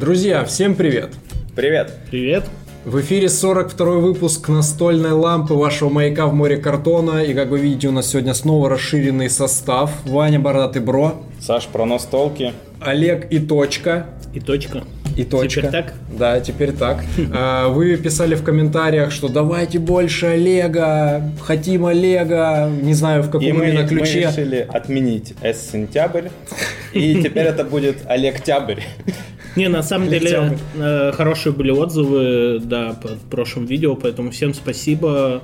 Друзья, всем привет! Привет! Привет! В эфире 42 выпуск настольной лампы вашего маяка в море картона. И как вы видите, у нас сегодня снова расширенный состав. Ваня Бородатый Бро. Саш про настолки. Олег и точка. И точка. И точка. Теперь так? Да, теперь так. А, Вы писали в комментариях, что давайте больше Олега, хотим Олега, не знаю в каком И мы, именно мы ключе. решили отменить С-сентябрь. И теперь это будет Олег-тябрь. Не, на самом деле, э, хорошие были отзывы, да, по прошлом видео, поэтому всем спасибо.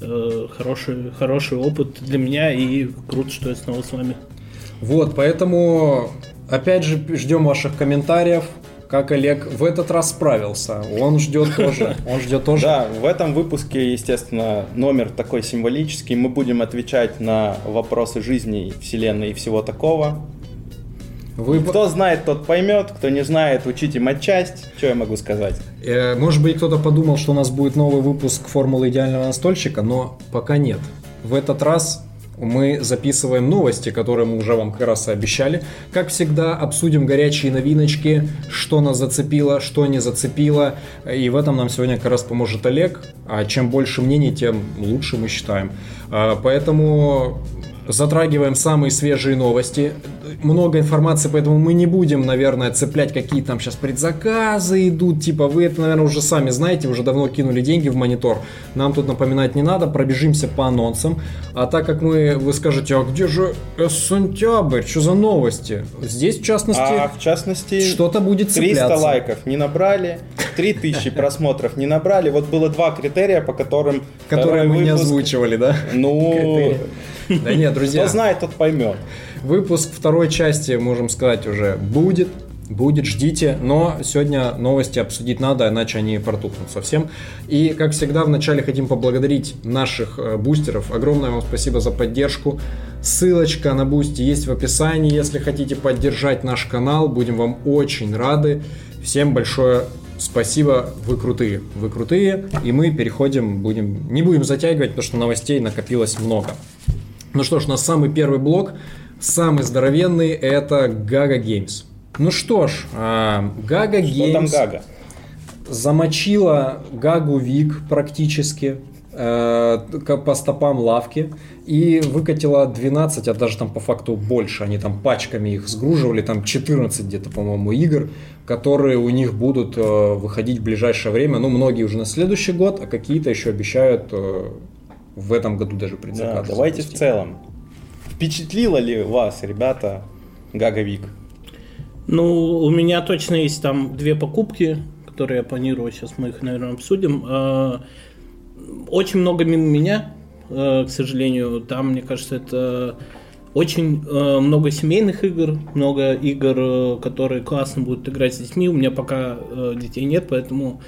Э, хороший, хороший опыт для меня и круто, что я снова с вами. Вот, поэтому опять же ждем ваших комментариев, как Олег в этот раз справился. Он ждет тоже. Он ждет тоже. Да, в этом выпуске, естественно, номер такой символический. Мы будем отвечать на вопросы жизни, вселенной и всего такого. Вы, Кто знает, тот поймет. Кто не знает, учите матчасть. Что я могу сказать? э, может быть, кто-то подумал, что у нас будет новый выпуск формулы идеального настольщика, но пока нет. В этот раз мы записываем новости, которые мы уже вам как раз и обещали. Как всегда, обсудим горячие новиночки, что нас зацепило, что не зацепило. И в этом нам сегодня как раз поможет Олег. А чем больше мнений, тем лучше мы считаем. А, Поэтому затрагиваем самые свежие новости. Много информации, поэтому мы не будем, наверное, цеплять, какие там сейчас предзаказы идут. Типа, вы это, наверное, уже сами знаете, уже давно кинули деньги в монитор. Нам тут напоминать не надо, пробежимся по анонсам. А так как мы, вы скажете, а где же сентябрь? Что за новости? Здесь, в частности, А в частности, что-то будет 300 цепляться. лайков не набрали, 3000 просмотров не набрали. Вот было два критерия, по которым которые второй мы не выпуск- озвучивали, да? Ну. Да нет, друзья. кто знает, тот поймет. Выпуск второй части, можем сказать, уже будет. Будет, ждите. Но сегодня новости обсудить надо, иначе они протухнут совсем. И, как всегда, вначале хотим поблагодарить наших э, бустеров. Огромное вам спасибо за поддержку. Ссылочка на Boosty есть в описании. Если хотите поддержать наш канал, будем вам очень рады. Всем большое спасибо, вы крутые. Вы крутые. И мы переходим, будем, не будем затягивать, потому что новостей накопилось много. Ну что ж, у самый первый блок, самый здоровенный, это Gaga Games. Ну что ж, а, Gaga Что там Games замочила Гагу Вик практически э, по стопам лавки и выкатила 12, а даже там по факту больше. Они там пачками их сгруживали, там 14 где-то, по-моему, игр, которые у них будут э, выходить в ближайшее время. Ну, многие уже на следующий год, а какие-то еще обещают э, в этом году даже Да, предзаказ. давайте в запустить. целом. Впечатлила ли вас, ребята, Гага Вик? Ну, у меня точно есть там две покупки, которые я планирую, сейчас мы их, наверное, обсудим. Э, Очень много мимо меня, э, к сожалению. Там, мне кажется, это очень э, много семейных игр, много игр, которые классно будут играть с детьми. У меня пока детей нет, поэтому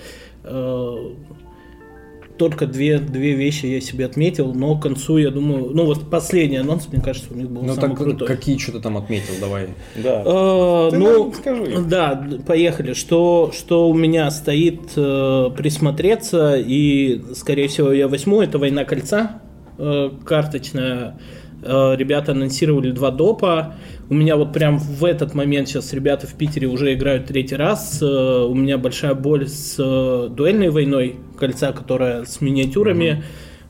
только две, две вещи я себе отметил, но к концу, я думаю, ну вот последний анонс, мне кажется, у них был Ну самый так крутой. какие что-то там отметил, давай. Да. Э, Ты ну, скажи. да, поехали. Что, что у меня стоит э, присмотреться, и, скорее всего, я возьму, это «Война кольца», э, карточная. Э, ребята анонсировали два допа. У меня вот прям в этот момент сейчас ребята в Питере уже играют третий раз. Э, у меня большая боль с э, дуэльной войной кольца, которая с миниатюрами.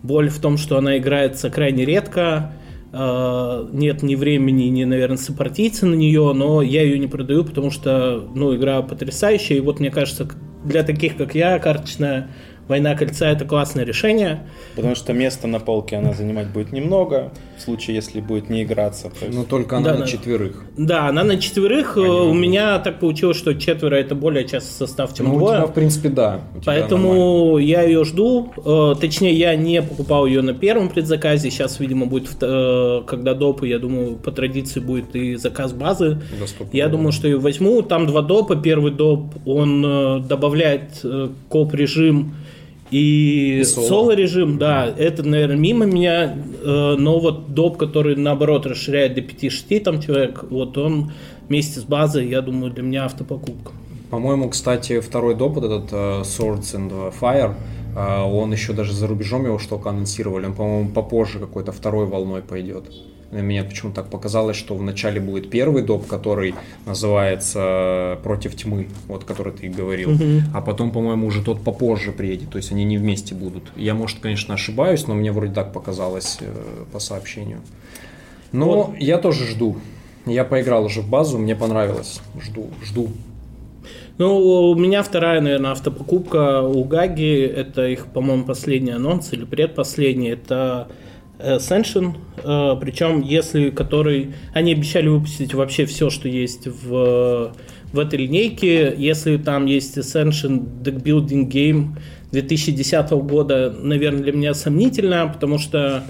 Боль в том, что она играется крайне редко. Э, Нет ни времени, ни, наверное, сопартийца на нее, но я ее не продаю, потому что, ну, игра потрясающая. И вот, мне кажется, для таких, как я, карточная война кольца это классное решение. Потому что места на полке она занимать будет немного, в случае, если будет не играться. То есть- Ну только она Да, на да. четверых. Да, она на четверых. Э, У меня так получилось, что четверо это более частый состав, чем Ну, у тебя, в принципе, да. У тебя нормально. Поэтому я ее жду. Э, Точнее, я не покупал ее на первом предзаказе. Сейчас, видимо, будет, э, когда допы, я думаю, по традиции будет и заказ базы. Доступно. Я думаю, что ее возьму. Там два допа. Первый доп, он э, добавляет э, коп-режим и, И соло. соло-режим. Да, это, наверное, мимо меня. Э, Но вот доп, который, наоборот, расширяет до 5-6 там человек, вот он вместе с базой, я думаю, для меня автопокупка. По-моему, кстати, второй доп, вот этот э, Swords and Fire, А, Он еще даже за рубежом его что-то анонсировали. Он, по-моему, попозже какой-то второй волной пойдет. На меня почему так показалось, что вначале будет первый доп, который называется «Против тьмы», вот который ты говорил. А потом, по-моему, уже тот попозже приедет. То есть они не вместе будут. Я, может, конечно, ошибаюсь, но мне вроде так показалось э, по сообщению. Но я тоже жду. Я поиграл уже в базу, мне понравилось. Жду, жду. Ну, у меня вторая, наверное, автопокупка у Гаги. Это их, по-моему, последний анонс или предпоследний. Это Ascension. Э, Причем, если который... Они обещали выпустить вообще все, что есть в, в этой линейке. Если там есть Ascension Deck Building Game 2010 года, наверное, для меня сомнительно, потому что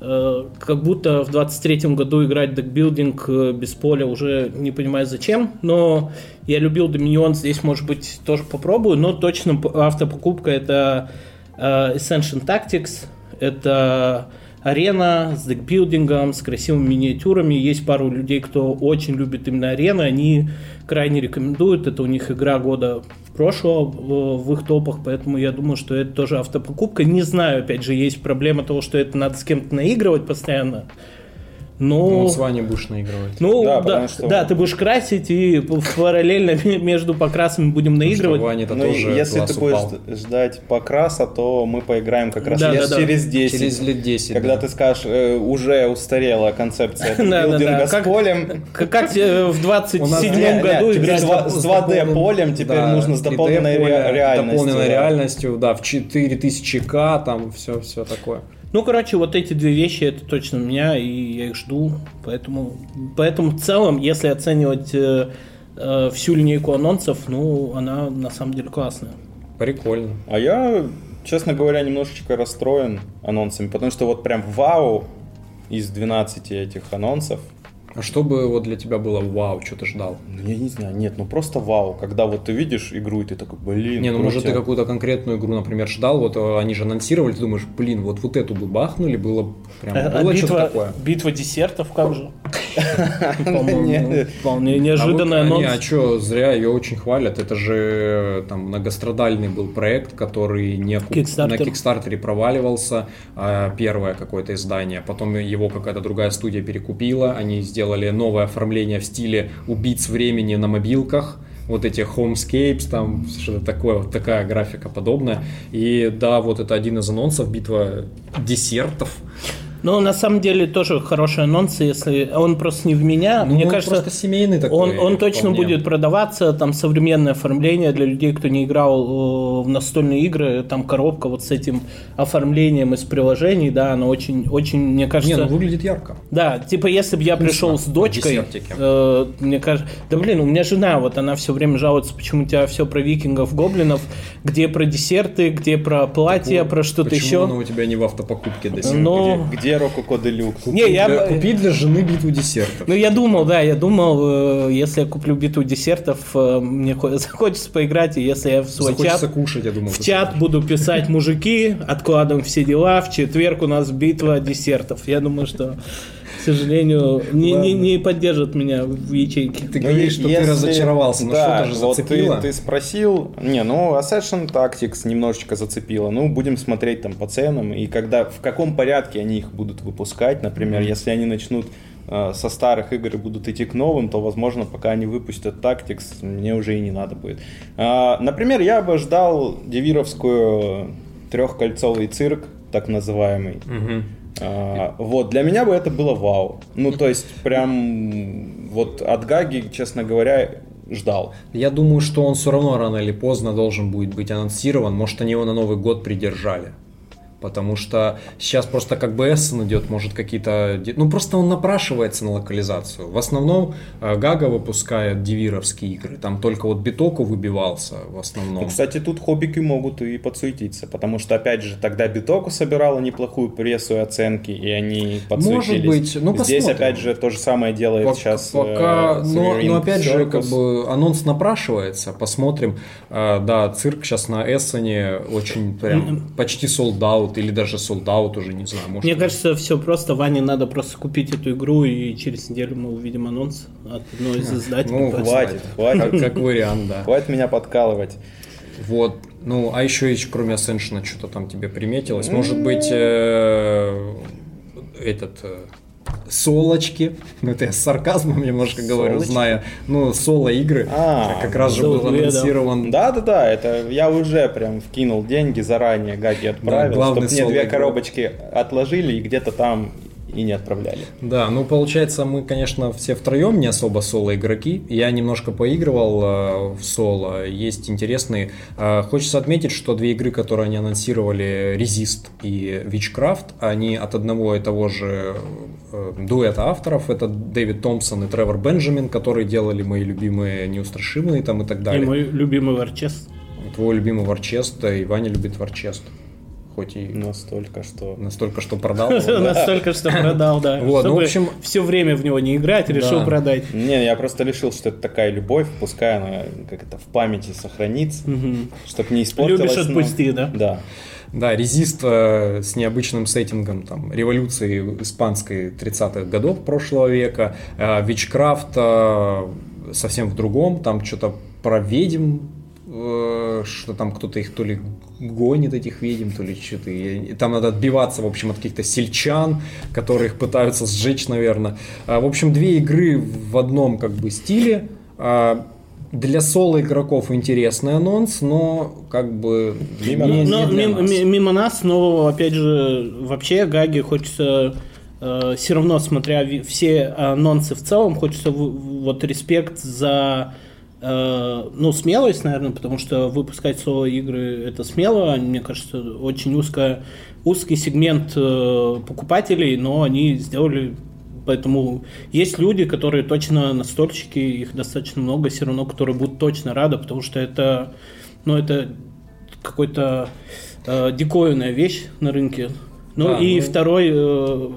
э, как будто в 23 году играть декбилдинг э, без поля уже не понимаю зачем, но я любил Dominion, здесь, может быть, тоже попробую, но точно автопокупка это э, Ascension Tactics, это арена с декбилдингом, с красивыми миниатюрами. Есть пару людей, кто очень любит именно арены, они крайне рекомендуют. Это у них игра года прошлого в их топах, поэтому я думаю, что это тоже автопокупка. Не знаю, опять же, есть проблема того, что это надо с кем-то наигрывать постоянно. Ну, Но... вот с Ваней будешь наигрывать. Ну, Да, да, что- да, ты будешь красить, и параллельно между покрасами будем Потому что наигрывать. Ну, тоже если ты будешь упал. ждать покраса, то мы поиграем как раз Да, лет да, да. через 10. Через лет 10. Когда да. ты скажешь, э, уже устарела концепция билдинга с Как- полем. Как, тебе в 27 У нас- Не, году играть? с два- с 2D полем, теперь нужно с 3D дополненной реальностью, Дополненной реальностью, да, в 4000К, там все, все такое. Ну, короче, вот эти две вещи, это точно меня, и я их жду. Поэтому, поэтому в целом, если оценивать э, э, всю линейку анонсов, ну, она на самом деле классная. Прикольно. А я, честно говоря, немножечко расстроен анонсами, потому что вот прям вау из 12 этих анонсов, А что бы вот для тебя было вау, что ты ждал? ну я не знаю, нет, ну просто вау, когда вот ты видишь игру и ты такой, блин, Не, ну может ты какую-то конкретную игру, например, ждал, вот э, они же анонсировали, ты думаешь, блин, вот вот эту бы бахнули, было бы прям, А было что-то битва, такое. битва десертов, как же? Вполне А неожиданный а не, анонс. а что, зря ее очень хвалят. Это же там многострадальный был проект, который не на Кикстартере проваливался. а, Первое какое-то издание. Потом его какая-то другая студия перекупила. Они сделали новое оформление в стиле убийц времени на мобилках. Вот эти homescapes, там что-то такое, вот такая графика подобная. И да, вот это один из анонсов, битва десертов. Ну, на самом деле, тоже хороший анонс, если он просто не в меня. Ну, Мне он кажется, просто семейный такой. он, он точно вполне. будет продаваться, там современное оформление для людей, кто не играл э, в настольные игры, там коробка вот с этим оформлением из приложений, да, она очень, очень, мне Не, кажется... ну выглядит ярко. Да, типа если бы я пришел с дочкой, э, мне кажется, да блин, у меня жена, вот она все время жалуется, почему у тебя все про викингов, гоблинов, где про десерты, где про платья, про что-то Почему еще. оно у тебя не в автопокупке до сих пор? Ну, Где, где Рококо Делюкс? не, я, Купи для жены битву десертов. ну я думал, да, я думал, э, если я куплю битву десертов, э, мне хо- захочется поиграть, и если я в свой Захочется чат, кушать, я думал. в чат скажешь. буду писать мужики, откладываем все дела, в четверг у нас битва десертов. Я думаю, что, к сожалению, не, не, не поддержат меня в ячейке. Ты говоришь, что ты разочаровался, но Ну, да, что-то же вот зацепило. Ты, ты спросил, не, ну, Assassin Tactics немножечко зацепило. Ну, будем смотреть там по ценам и когда, в каком порядке они их будут выпускать. Например, если они начнут э, со старых игр и будут идти к новым, то, возможно, пока они выпустят Tactics, мне уже и не надо будет. А, например, я бы ждал девировскую трехкольцовый цирк, так называемый. Мгм. А, вот, для меня бы это было вау. Ну, то есть, прям вот от Гаги, честно говоря, ждал. Я думаю, что он все равно рано или поздно должен будет быть анонсирован. Может, они его на Новый год придержали. Потому что сейчас просто как бы Эссен идет, может какие-то... Ну просто он напрашивается на локализацию. В основном э, Гага выпускает дивировские игры. Там только вот Битоку выбивался в основном. Ну, кстати, тут хоббики могут и подсуетиться, потому что, опять же, тогда Битоку собирала неплохую прессу и оценки, и они подсуетились. быть, ну, Здесь, посмотрим. опять же, то же самое делает Пок- сейчас Пока, э, но, но опять же, Circus. как бы анонс напрашивается, посмотрим. А, да, цирк сейчас на Эссене очень прям почти солдат или даже солдат уже не знаю. Может, Мне кажется, все просто. Ване надо просто купить эту игру, и через неделю мы увидим анонс от одной из издателей. ну, Хватит, хватит. как, как вариант, да. Хватит меня подкалывать. Вот. Ну, а еще, еще кроме Ascension, что-то там тебе приметилось. Может быть, э, этот э, солочки. Ну, это я с сарказмом немножко говорю, Солочки? зная. Ну, соло-игры. А, как раз же был соло-игры, да. анонсирован. Да, да, да, это я уже прям вкинул деньги заранее, Гаги отправил, главный чтобы мне две коробочки отложили и где-то там и не отправляли. Да, ну получается, мы, конечно, все втроем не особо соло-игроки. Я немножко поигрывал э, в соло, есть интересные. Э, хочется отметить, что две игры, которые они анонсировали, Resist и Witchcraft, они от одного и того же э, дуэта авторов. Это Дэвид Томпсон и Тревор Бенджамин, которые делали мои любимые неустрашимые там и так И далее. мой любимый варчес. Твой любимый Варчест, и Ваня любит Варчест. Хоть и Настолько, что... настолько, что продал. Настолько, что продал, да. Вот, ну, в общем- все время в него не играть, решил Да. продать. Не, я просто решил, что это такая любовь, пускай она как это в памяти сохранится, чтобы не испортилась. Любишь отпусти, да? Да. Да, резист э, с необычным сеттингом там, революции испанской 30-х годов прошлого века, э, Вичкрафт э, совсем в другом, там что-то про ведьм, э, что там кто-то их то ли гонит этих ведьм, то ли что-то. и Там надо отбиваться, в общем, от каких-то сельчан, которые их пытаются сжечь, наверное. В общем, две игры в одном как бы стиле. А, Для соло игроков интересный анонс, но как бы Мимо не- нас. Но не для мим- нас. ми- мимо нас, но опять же, вообще Гаги хочется все равно, смотря все анонсы в целом, хочется вот респект за э, ну, смелость, наверное, потому что выпускать соло-игры это смело, мне кажется, очень узко, узкий сегмент э, покупателей, но они сделали. Поэтому есть люди, которые точно настольщики, их достаточно много, все равно, которые будут точно рады, потому что это, ну, это какой-то э, диковинная вещь на рынке. Ну Да, и ну- второй э,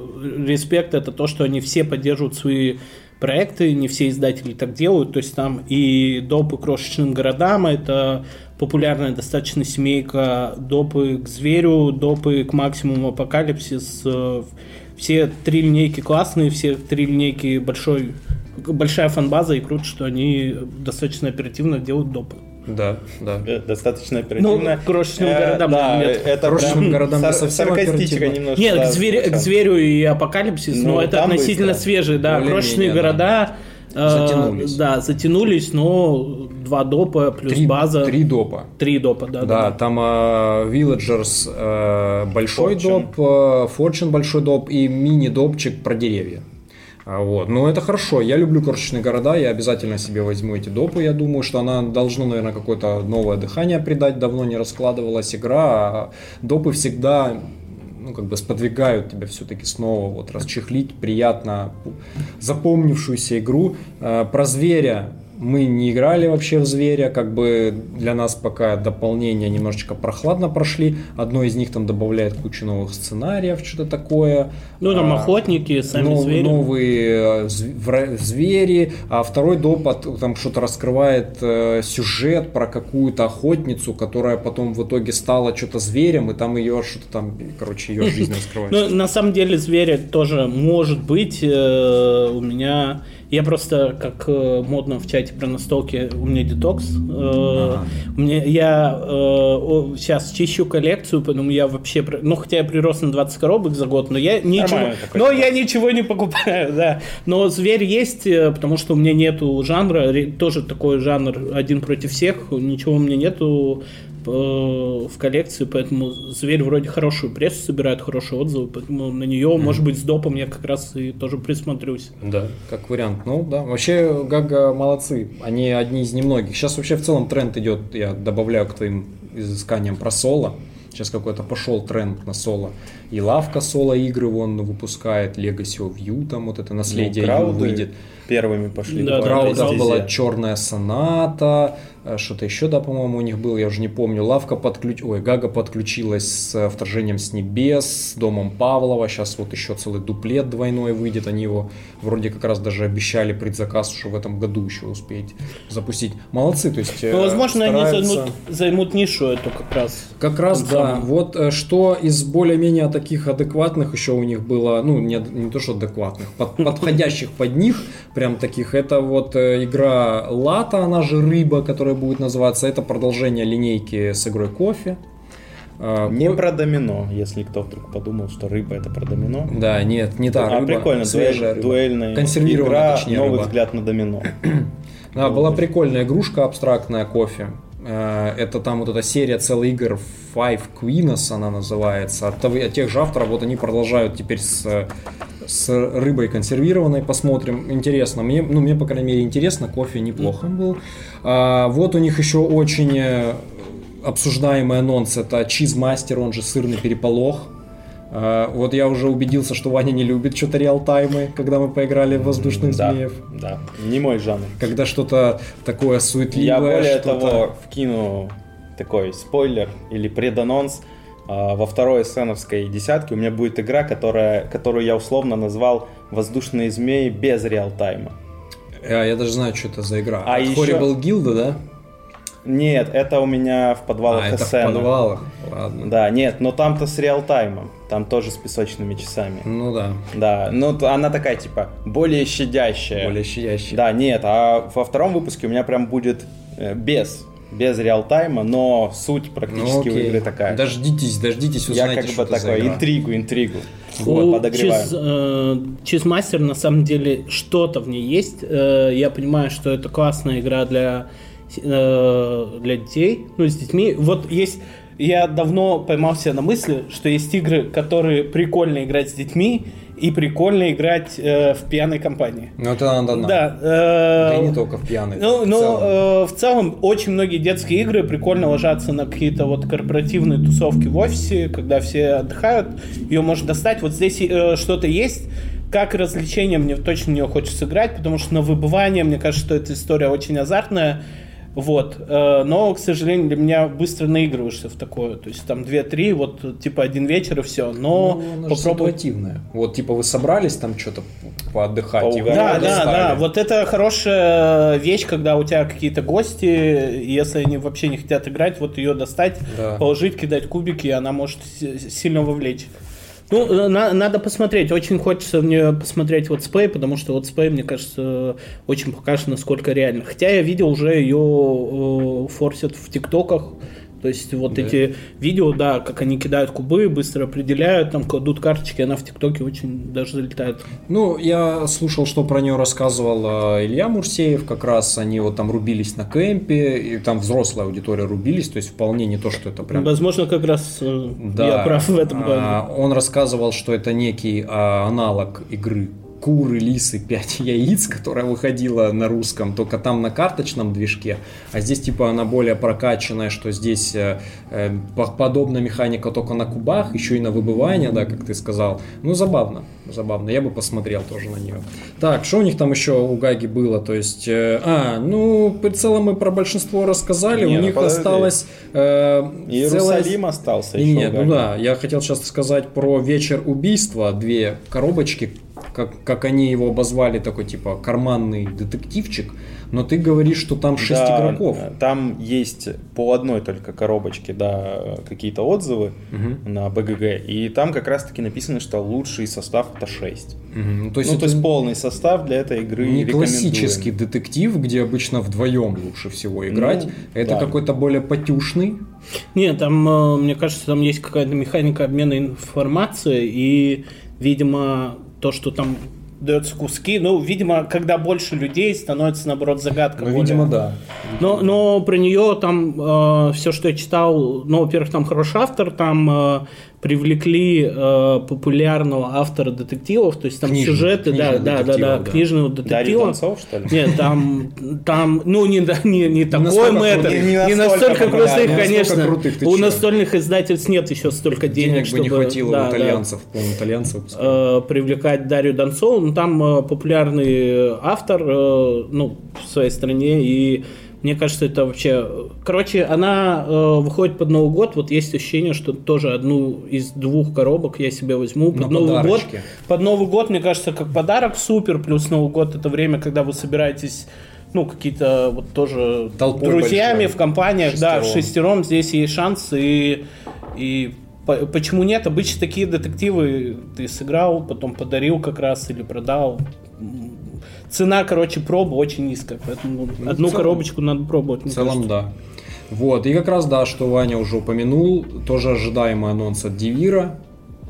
респект это то, что они все поддерживают свои проекты, не все издатели так делают, то есть там и допы крошечным городам, это популярная достаточно семейка, допы к зверю, допы к максимуму апокалипсис, э, все три линейки классные, все три линейки большой, большая фанбаза, и круто, что они достаточно оперативно делают допы. Да, да. Э, Достаточно оперативно. Ну, к крошечным Э, городам, да, нет. это Крошечным прям городам сар- совсем оперативно. немножко. Нет, да, к, зверю, к зверю и апокалипсис, Ну, но это относительно быстро. свежие, да, Более-менее, крошечные да. города. э, Затянулись. Да, затянулись, но два допа плюс Три, база. три допа. Три допа, да. Да, там э, Villagers э, большой Fortune. доп, э, Fortune большой доп и мини-допчик про деревья. А, Вот. Но это хорошо. Я люблю крошечные города, я обязательно себе возьму эти допы. Я думаю, что она должна, наверное, какое-то новое дыхание придать. Давно не раскладывалась игра. А допы всегда ну, как бы сподвигают тебя все-таки снова вот расчехлить приятно запомнившуюся игру. Э, Про зверя мы не играли вообще в зверя, как бы для нас пока дополнения немножечко прохладно прошли. Одно из них там добавляет кучу новых сценариев, что-то такое. Ну, там А, охотники, сами нов- звери. Новые э, звери, а второй доп от- там что-то раскрывает э, сюжет про какую-то охотницу, которая потом в итоге стала что-то зверем, и там ее что-то там, короче, ее жизнь раскрывается. Ну, на самом деле, зверя тоже может быть. э, у меня... Я просто, как э, модно в чате про настолки, у меня детокс. Э, у меня, я сейчас чищу коллекцию, поэтому я вообще... Ну, хотя я прирос на 20 коробок за год, но я ничего... Но я ничего не покупаю, да. Но зверь есть, э, потому что у меня нету жанра. Тоже такой жанр один против всех. Ничего у меня нету э, в коллекции, поэтому зверь вроде хорошую прессу собирает, хорошие отзывы, поэтому на нее, может быть, с допом я как раз и тоже присмотрюсь. Да, как вариант. Ну да, вообще Гага молодцы. Они одни из немногих. Сейчас вообще в целом тренд идет, я добавляю к твоим изысканиям про соло. Сейчас какой-то пошел тренд на соло. И лавка соло игры вон выпускает, Legacy of You, там вот это наследие Ну, выйдет. Первыми пошли. Да, по да, была черная соната, э, что-то еще, да, по-моему, у них было, я уже не помню. Лавка подключ... Ой, Гага подключилась с э, вторжением с небес, с домом Павлова. Сейчас вот еще целый дуплет двойной выйдет. Они его вроде как раз даже обещали предзаказ, что в этом году еще успеть запустить. Молодцы, то есть. э, Ну, возможно, они стараются- займут, займут нишу эту как раз. Как раз, да, вот что из более-менее таких адекватных еще у них было, ну, не, не то что адекватных, под- подходящих под них, прям таких, это вот э, игра Лата, она же Рыба, которая будет называться, это продолжение линейки с игрой Кофе. А, Не про домино, если кто вдруг подумал, что рыба это про домино. Да, нет, не та а рыба, прикольно, свежая дуэль, рыба. дуэльная Консервированная, игра, точнее, новый рыба. взгляд на домино. Да, была прикольная игрушка абстрактная кофе. Э, Это там вот эта серия целых игр Five Queenos она называется. От, того- от тех же авторов вот они продолжают теперь с, с рыбой консервированной. Посмотрим. Интересно. Мне, ну, мне, по крайней мере, интересно. Кофе неплохо был. А, вот у них еще очень э, обсуждаемый анонс. Это Чизмастер, он же сырный переполох. А, Вот я уже убедился, что Ваня не любит что-то реалтаймы, когда мы поиграли в воздушных да, змеев. да, не мой жанр. Когда что-то такое суетливое. Я более что-то- того вкину такой спойлер или преданонс. А, Во второй сценовской десятке у меня будет игра, которая, которую я условно назвал «Воздушные змеи без реалтайма». А, я даже знаю, что это за игра. А От еще- Horrible Guild, да? Нет, это у меня в подвалах а, это в подвалах. Ладно. Да, нет, но там-то с реалтаймом. Там тоже с песочными часами. Ну да, Да, ну она такая, типа, более щадящая. более щадящий. Да, нет, а во втором выпуске у меня прям будет э, без, без реалтайма, но суть Ну, практически у окей. игры такая. Дождитесь, дождитесь, Я узнаете, как что бы такой, интригу, интригу. У Вот, подогреваем. Чиз, э, Чизмастер на самом деле что-то в ней есть. Э, я понимаю, что это классная игра для, э, для детей, ну, с детьми. Вот есть... Я давно поймался на мысли, что есть игры, которые прикольно играть с детьми и прикольно играть э, в пьяной компании. Ну это надо, надо. Да. Да э, и не только в пьяной. Ну, в ну, целом. э, в целом, очень многие детские игры прикольно ложатся на какие-то вот корпоративные тусовки в офисе, когда все отдыхают, ее можно достать. Вот здесь э, что-то есть. Как развлечение мне точно в нее хочется играть, потому что на выбывание, мне кажется, что эта история очень азартная. Вот. Э, Но, к сожалению, для меня быстро наигрываешься в такое. То есть там 2-3, вот типа один вечер и все. Но Ну, попробуй. Вот, типа, вы собрались там что-то поотдыхать. и вы Поугарать. Да, да, да. Вот это хорошая вещь, когда у тебя какие-то гости, и если они вообще не хотят играть, вот ее достать, Да. положить, кидать кубики, и она может сильно вовлечь. Ну, э, на- надо посмотреть. Очень хочется в нее посмотреть вот Spay, потому что вот Spay, мне кажется, очень покажет, насколько реально. Хотя я видел уже ее э, форсят в ТикТоках. То есть вот Да. эти видео, да, как они кидают кубы, быстро определяют, там кладут карточки, она в ТикТоке очень даже залетает. Ну, я слушал, что про нее рассказывал э, Илья Мурсеев, как раз они вот там рубились на кемпе, и там взрослая аудитория рубились, то есть вполне не то, что это прям... Возможно, как раз э, Да. я прав в этом А, плане. Он рассказывал, что это некий а, аналог игры Куры, лисы, 5 яиц, которая выходила на русском, только там на карточном движке, а здесь типа она более прокачанная, что здесь э, э, по- подобная механика только на кубах, еще и на выбывание, да, как ты сказал. Ну, забавно, забавно, я бы посмотрел тоже на нее. Так, что у них там еще у Гаги было, то есть, э, а, ну, в целом мы про большинство рассказали, Не, у ну них подожди. осталось э, Иерусалим остался не, еще. Нет, ну да, я хотел сейчас сказать про вечер убийства, две коробочки, как, как они его обозвали, такой типа карманный детективчик, но ты говоришь, что там шесть Да, игроков. Там есть по одной только коробочке, да, какие-то отзывы Мгм. на БГГ. И там как раз-таки написано, что лучший состав это 6. Мгм. Ну, то есть ну, это то есть полный состав для этой игры не классический детектив, где обычно вдвоем лучше всего играть. Ну, это да. какой-то более потюшный. Нет, там, э, мне кажется, там есть какая-то механика обмена информацией, и, видимо, то, что там дается куски, ну, видимо, когда больше людей, становится, наоборот, загадка. Ну, более. видимо, да. Но, но про нее там все, что я читал, ну, во-первых, там хороший автор, там э, привлекли э, популярного автора детективов, то есть там Книжных- сюжеты, да, книжных да, да, да, детективов, да. книжного Дарья детектива. Донцов, что ли? Нет, там, там, ну, не, да, не, не такой мэтр, крутых, не, не настолько крутых, не настолько конечно. крутых, ты У чё? настольных издательств нет еще столько денег, Денег бы чтобы не хватило да, у да, итальянцев, по-моему, итальянцы выпускали. э, привлекать Дарью Донцову. Ну, там э, популярный автор, э, ну, в своей стране, и мне кажется, это вообще... Короче, она э, выходит под Новый год, вот есть ощущение, что тоже одну из двух коробок я себе возьму под На Новый год. подарочки. Под Новый год, мне кажется, как подарок супер, плюс Новый год это время, когда вы собираетесь ну, какие-то вот тоже Толпой друзьями большой. в компаниях, да, в Шестером. шестером здесь есть шанс, и И по- почему нет? Обычно такие детективы ты сыграл, потом подарил как раз или продал. Цена, короче, проба очень низкая, поэтому Ну, одну целом- коробочку надо пробовать. В целом, кажется. да. Вот, и как раз, да, что Ваня уже упомянул, тоже ожидаемый анонс от Дивира,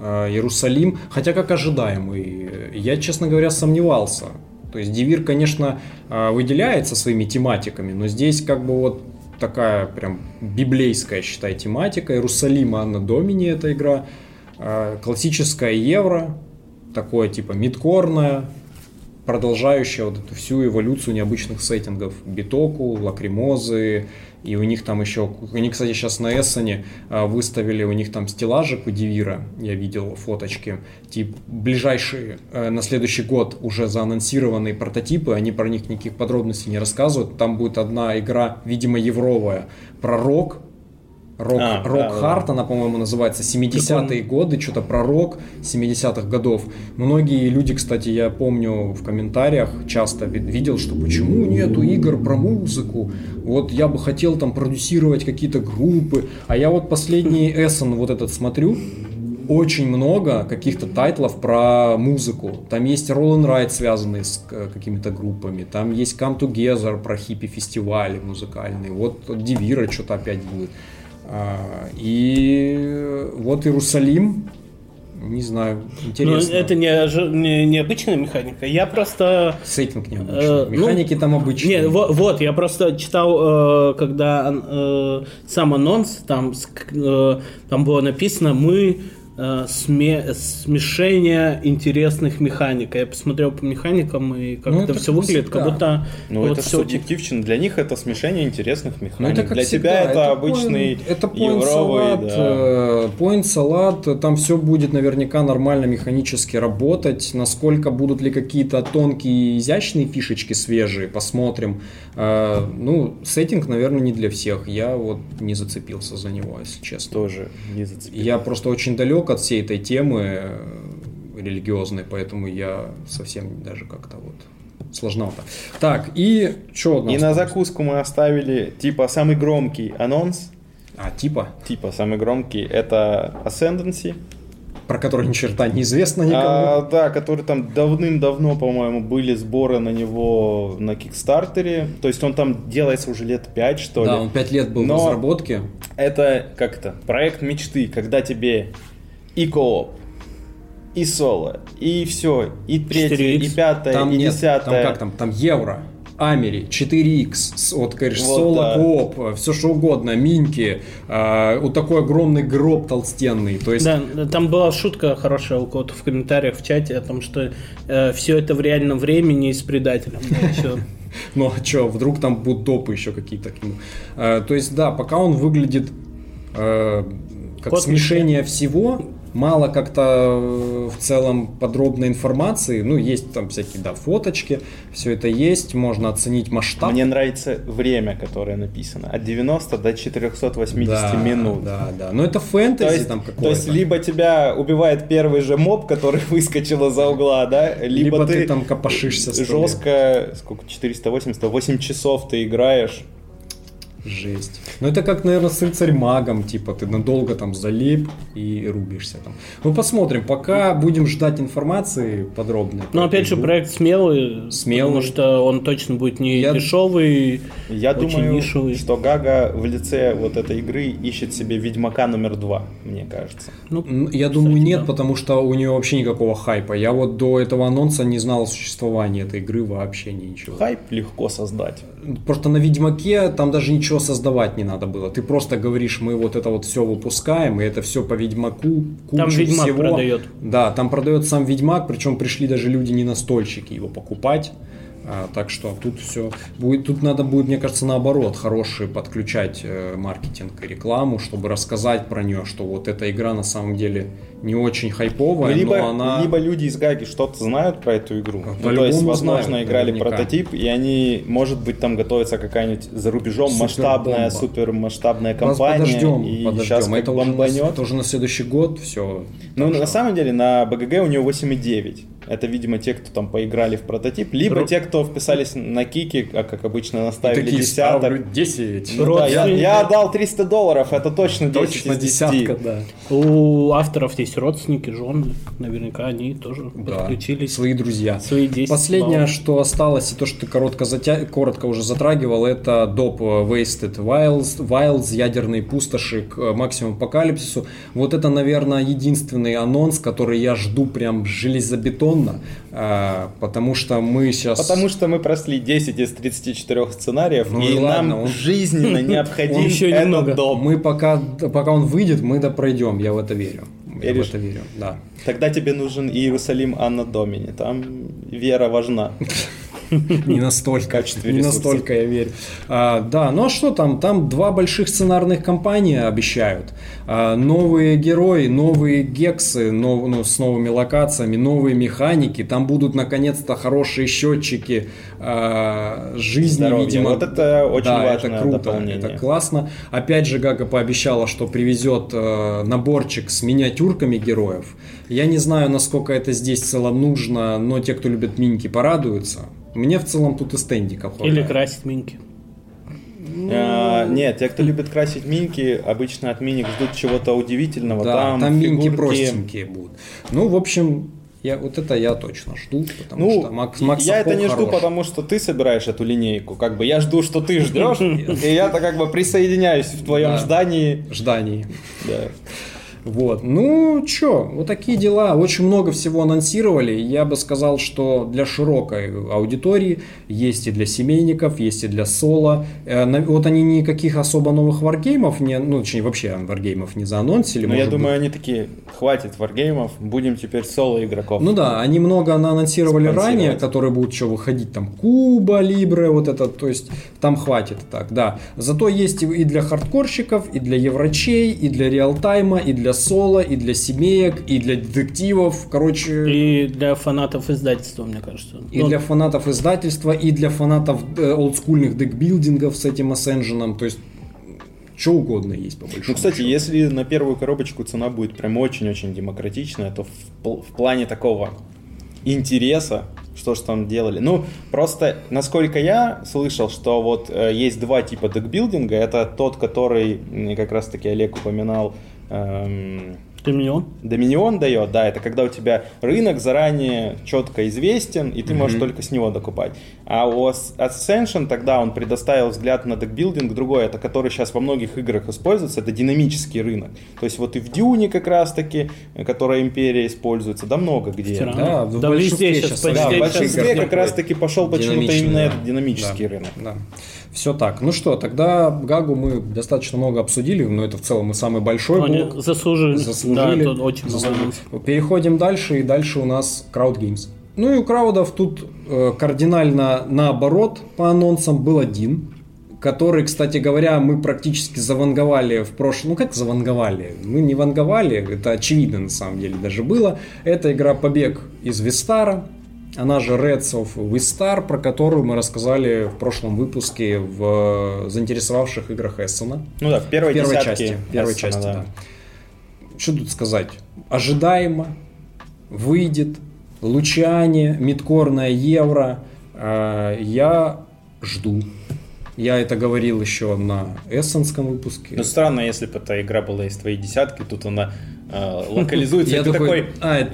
э, Иерусалим, хотя как ожидаемый, я, честно говоря, сомневался. То есть Дивир, конечно, э, выделяется своими тематиками, но здесь как бы вот такая прям библейская, считай, тематика. Иерусалим, Анна Домини эта игра, Э, классическая евро, такое типа мидкорная, продолжающая вот эту всю эволюцию необычных сеттингов. Битоку, лакримозы, и у них там еще, они, кстати, сейчас на Эссене а, выставили, у них там стеллажик у Дивира, я видел фоточки, тип, ближайшие, э, на следующий год уже заанонсированные прототипы, они про них никаких подробностей не рассказывают, там будет одна игра, видимо, евровая, про рок, А, рок да, да. Харт, она, по-моему, называется 70-е годы, что-то про рок 70-х годов. Многие люди, кстати, я помню в комментариях часто ви- видел, что почему нету игр про музыку. Вот я бы хотел там продюсировать какие-то группы. А я вот последний Эссен вот этот смотрю, очень много каких-то тайтлов про музыку. Там есть Roll and Ride, связанные с э, какими-то группами. Там есть Come Together про хиппи-фестивали музыкальные. Вот Дивира что-то опять будет. А, И вот Иерусалим, не знаю, Ну, интересно. это не, не- необычная механика. Я просто... Сеттинг необычный. Э, ну, Механики там обычные. Не, вот, вот, я просто читал, э, когда э, сам анонс, там, э, там было написано, мы э, сме- смешение интересных механик. Я посмотрел по механикам, и как Ну, это это все выглядит, как будто Ну, вот это всё- субъективщина. Для них это смешение интересных Ну, механик. это как Для всегда, тебя это, обычный point- это point евровый, салат, да. э, point салат, там все будет наверняка нормально механически работать. Насколько будут ли какие-то тонкие изящные фишечки свежие, посмотрим. Э, ну, сеттинг, наверное, не для всех. Я вот не зацепился за него, если честно. Тоже не зацепил. Я просто очень далек от всей этой темы э, религиозной, поэтому я совсем даже как-то вот сложновато. Так, и что И на закуску мы оставили, типа, самый громкий анонс, А, типа, типа, самый громкий, это Ascendancy, про который ни черта не известно никому. А, да, который там давным-давно, по-моему, были сборы на него на Кикстартере. То есть он там делается уже лет 5, что да, ли. он пять лет был Но- в разработке. Это как-то проект мечты, когда тебе и кооп, и соло, и все, и третье, 4X. и пятое, Там и нет, десятое. там как там, там евро, Амери, 4X, с- вот, говоришь, Вот, соло, да. кооп, все что угодно, минки, а, вот такой огромный гроб толстенный. То есть, Да, там была шутка хорошая у кого-то в комментариях в чате о том, что все это в реальном времени и с предателем. Ну а что, вдруг там будут допы еще какие-то к нему. Э, то есть, да, пока он выглядит э, как смешение всего, мало как-то э, в целом подробной информации. Ну, есть там всякие, да, фоточки, все это есть, можно оценить масштаб. Мне нравится время, которое написано. От 90 до 480 да, минут. Да, да. Но это фэнтези То есть, там то какое-то. есть либо тебя убивает первый же моб, который выскочил из-за угла, да, либо, Либо ты там копошишься жестко, сколько, 480, 8 часов ты играешь. Жесть. Ну это как, наверное, с рыцарь-магом, типа ты надолго там залип и рубишься там. Ну посмотрим, пока будем ждать информации подробной. Но про опять же, проект смелый, Смелый. потому что он точно будет не Я- дешевый, Я очень думаю, нишевый. что Гага в лице вот этой игры ищет себе Ведьмака номер два, мне кажется. Ну, Я думаю, Кстати, нет, да. потому что у нее вообще никакого хайпа. Я вот до этого анонса не знал о существовании этой игры вообще ничего. Хайп легко создать. Просто на Ведьмаке там даже ничего создавать не надо было. Ты просто говоришь, мы вот это вот все выпускаем, и это все по Ведьмаку. Там кучу Ведьмак всего. продает. Да, там продает сам Ведьмак, причем пришли даже люди не настольщики его покупать. А, так что тут все будет, тут надо будет, мне кажется, наоборот, хороший подключать э, маркетинг и рекламу, чтобы рассказать про нее, что вот эта игра на самом деле не очень хайповая, либо, но она либо люди из Гаги что-то знают про эту игру. Ну, то есть, возможно, знают, играли наверняка. прототип, и они, может быть, там готовится какая-нибудь за рубежом Супербомба. масштабная, супермасштабная компания. подождем, и подождем. сейчас это, уже на, бомбанет. это уже на следующий год все. Ну, на самом деле, на БГГ у него 8,9. Это, видимо, те, кто там поиграли в прототип, либо Ру- те, кто вписались на кики, а как обычно наставили Такие десяток. ставлю 10. Ну да, я, я отдал 300 долларов, это точно 10 Точно из 10. десятка, да. У авторов есть родственники, жены. Наверняка они тоже Да, подключились. свои друзья. Свои 10 Последнее, баллов. что осталось, и то, что ты коротко, затя... коротко уже затрагивал, это доп. Wasted Wilds, Wilds, ядерные пустоши к э, максимум апокалипсису. Вот это, наверное, единственный анонс, который я жду прям железобетонно, а, потому что мы сейчас... Потому что мы прошли 10 из 34 сценариев, Ну и и ладно, нам он- жизненно необходим еще немного. Мы пока, пока он выйдет, мы допройдем, я в это верю. Я Веришь? в это верю, да. Тогда тебе нужен Иерусалим Анна Домини. Там вера важна. Не настолько, не настолько я верю. А, да, ну а что там? Там два больших сценарных компании обещают. А, новые герои, новые гексы, ну, с новыми локациями, новые механики. Там будут наконец-то хорошие счетчики а, жизни, видимо. Вот это очень да, важное это круто, это классно. Опять же, Гага пообещала, что привезет э, наборчик с миниатюрками героев. Я не знаю, насколько это здесь в целом нужно, но те, кто любит миньки, порадуются. Мне в целом тут и стендиков хватает. Или красить минки. А, Нет, те, кто любит красить минки, обычно от миник ждут чего-то удивительного. Да, там, там, минки фигурки. простенькие будут. Ну, в общем, я, вот это я точно жду, потому Ну, что Макс, Макс я это не жду, хорош. потому что ты собираешь эту линейку. Как бы я жду, что ты ждешь, и я-то как бы присоединяюсь в твоем Да. ждании. Ждании. Да. Вот. Ну, чё, вот такие дела. Очень много всего анонсировали. Я бы сказал, что для широкой аудитории есть и для семейников, есть и для соло. Э, Вот они никаких особо новых варгеймов, не, ну, точнее, вообще варгеймов не заанонсили. Но я может быть. думаю, они такие, хватит варгеймов, будем теперь соло игроков. Ну да, они много анонсировали ранее, которые будут что выходить, там Куба, Либре, вот это, то есть там хватит так, да. Зато есть и и для хардкорщиков, и для еврочей, и для реалтайма, и для соло, и для семеек, и для детективов, короче, и, И для фанатов издательства, мне кажется. Ну, для фанатов издательства, и для фанатов э, олдскульных декбилдингов с этим Ascension, то есть что угодно есть по большому Ну, кстати, счету. если на первую коробочку цена будет прям очень-очень демократичная, то в, пл- в плане такого интереса, что ж там делали. Ну, просто, насколько я слышал, что вот э, есть два типа декбилдинга. Это тот, который как раз-таки Олег упоминал, эм, Доминион. Доминион дает, да, это когда у тебя рынок заранее четко известен, и ты можешь только с него докупать. А у As- Ascension тогда он предоставил взгляд на декбилдинг другой, это который сейчас во многих играх используется, это динамический рынок. То есть вот и в Дюне как раз таки, э, которая Империя используется, да много где. Тиран. Да, в Да большинстве везде сейчас Да, в большинстве как раз таки пошел почему-то именно да. этот динамический Да, рынок. Да. Все так. Ну что, тогда Гагу мы достаточно много обсудили, но это в целом и самый большой Они блок. заслужили. Заслужили. Да, очень Заслужили. Переходим дальше, и дальше у нас Crowd Games. Ну и у краудов тут э, кардинально наоборот по анонсам был один, который, кстати говоря, мы практически заванговали в прошлом. Ну как заванговали? Мы не ванговали, это очевидно на самом деле даже было. Это игра «Побег из Вистара», она же Reds of Vistar, про которую мы рассказали в прошлом выпуске в заинтересовавших играх Эссена. Ну да, в первой, В первой части. в Первой Эссена, части, да. да. Что тут сказать? Ожидаемо, выйдет, Лучане, мидкорная евро. Э, Я жду. Я это говорил еще на эссенском выпуске. Ну странно, если бы эта игра была из твоей десятки, тут она локализуется. Я такой, «А,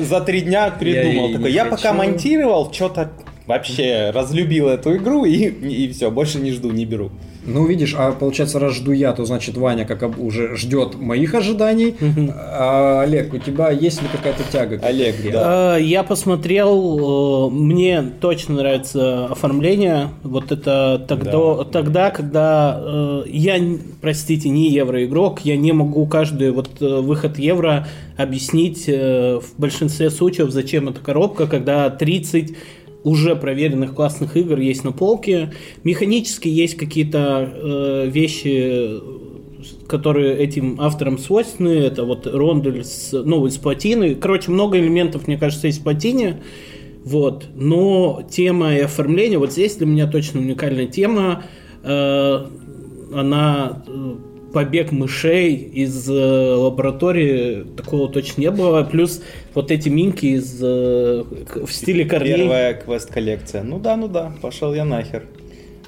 за, три дня придумал. такой, я пока хочу». монтировал, что-то вообще разлюбил эту игру и, и все, больше не жду, не беру. Ну, видишь, а получается, раз жду я, то значит Ваня как об- уже ждет моих ожиданий. А, Олег, у тебя есть ли какая-то тяга? к Олег, да. Э, Я посмотрел, э, мне точно нравится оформление. Вот это тогда, Да. тогда когда э, я, простите, не евроигрок, я не могу каждый вот э, выход евро объяснить в большинстве случаев, зачем эта коробка, когда 30 уже проверенных классных игр есть на полке. Механически есть какие-то э, вещи, которые этим авторам свойственны. Это вот рондель с, ну, из плотины. Короче, много элементов, мне кажется, есть в плотине. Вот. Но тема и оформление, вот здесь для меня точно уникальная тема. Э, она э, побег мышей из э, лаборатории, такого точно не было. Плюс вот эти минки из, э, в стиле корней. Первая квест-коллекция. Ну да, ну да, пошел я нахер.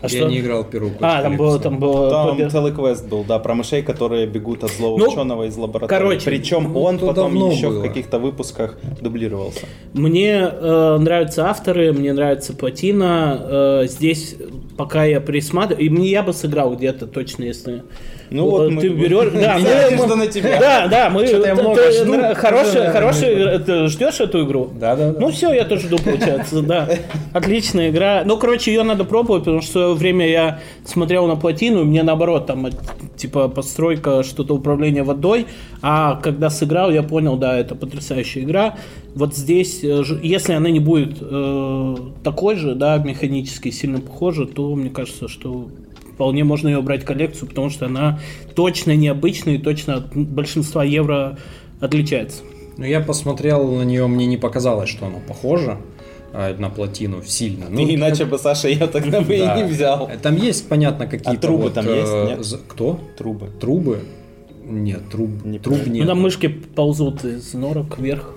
А я что? не играл в первую А, там было, там было... Там побег- целый квест был, да, про мышей, которые бегут от злого Ну, ученого из лаборатории. короче, Причем ну, он потом еще было. в каких-то выпусках дублировался. Мне э, нравятся авторы, мне нравится плотина. Э, здесь пока я присматриваю, и мне я бы сыграл где-то точно, если Ну вот э, мы- ты берешь, да, мы- на тебя. да, да, мы Что-то я ты- много ты жду. Уже- хорошая, ты ждешь эту игру? Да, да, да. Ну все, я тоже жду, получается, да. Отличная игра. Ну, короче, ее надо пробовать, потому что в свое время я смотрел на плотину, и мне наоборот, там, э, типа, постройка, что-то управление водой, а когда сыграл, я понял, да, это потрясающая игра. Вот здесь, э, если она не будет э, такой же, да, механически сильно похожа, то мне кажется, что вполне можно ее брать в коллекцию, потому что она точно необычная и точно от большинства евро отличается. Ну, я посмотрел на нее, мне не показалось, что она похожа а, на плотину сильно. Ну, иначе бы Саша ее тогда бы да. и не взял. Там есть, понятно, какие-то трубы вот, там есть, э, нет? за- Кто? Трубы. Трубы? Нет, труб, Не труб нет. Ну, там мышки ползут из норок вверх.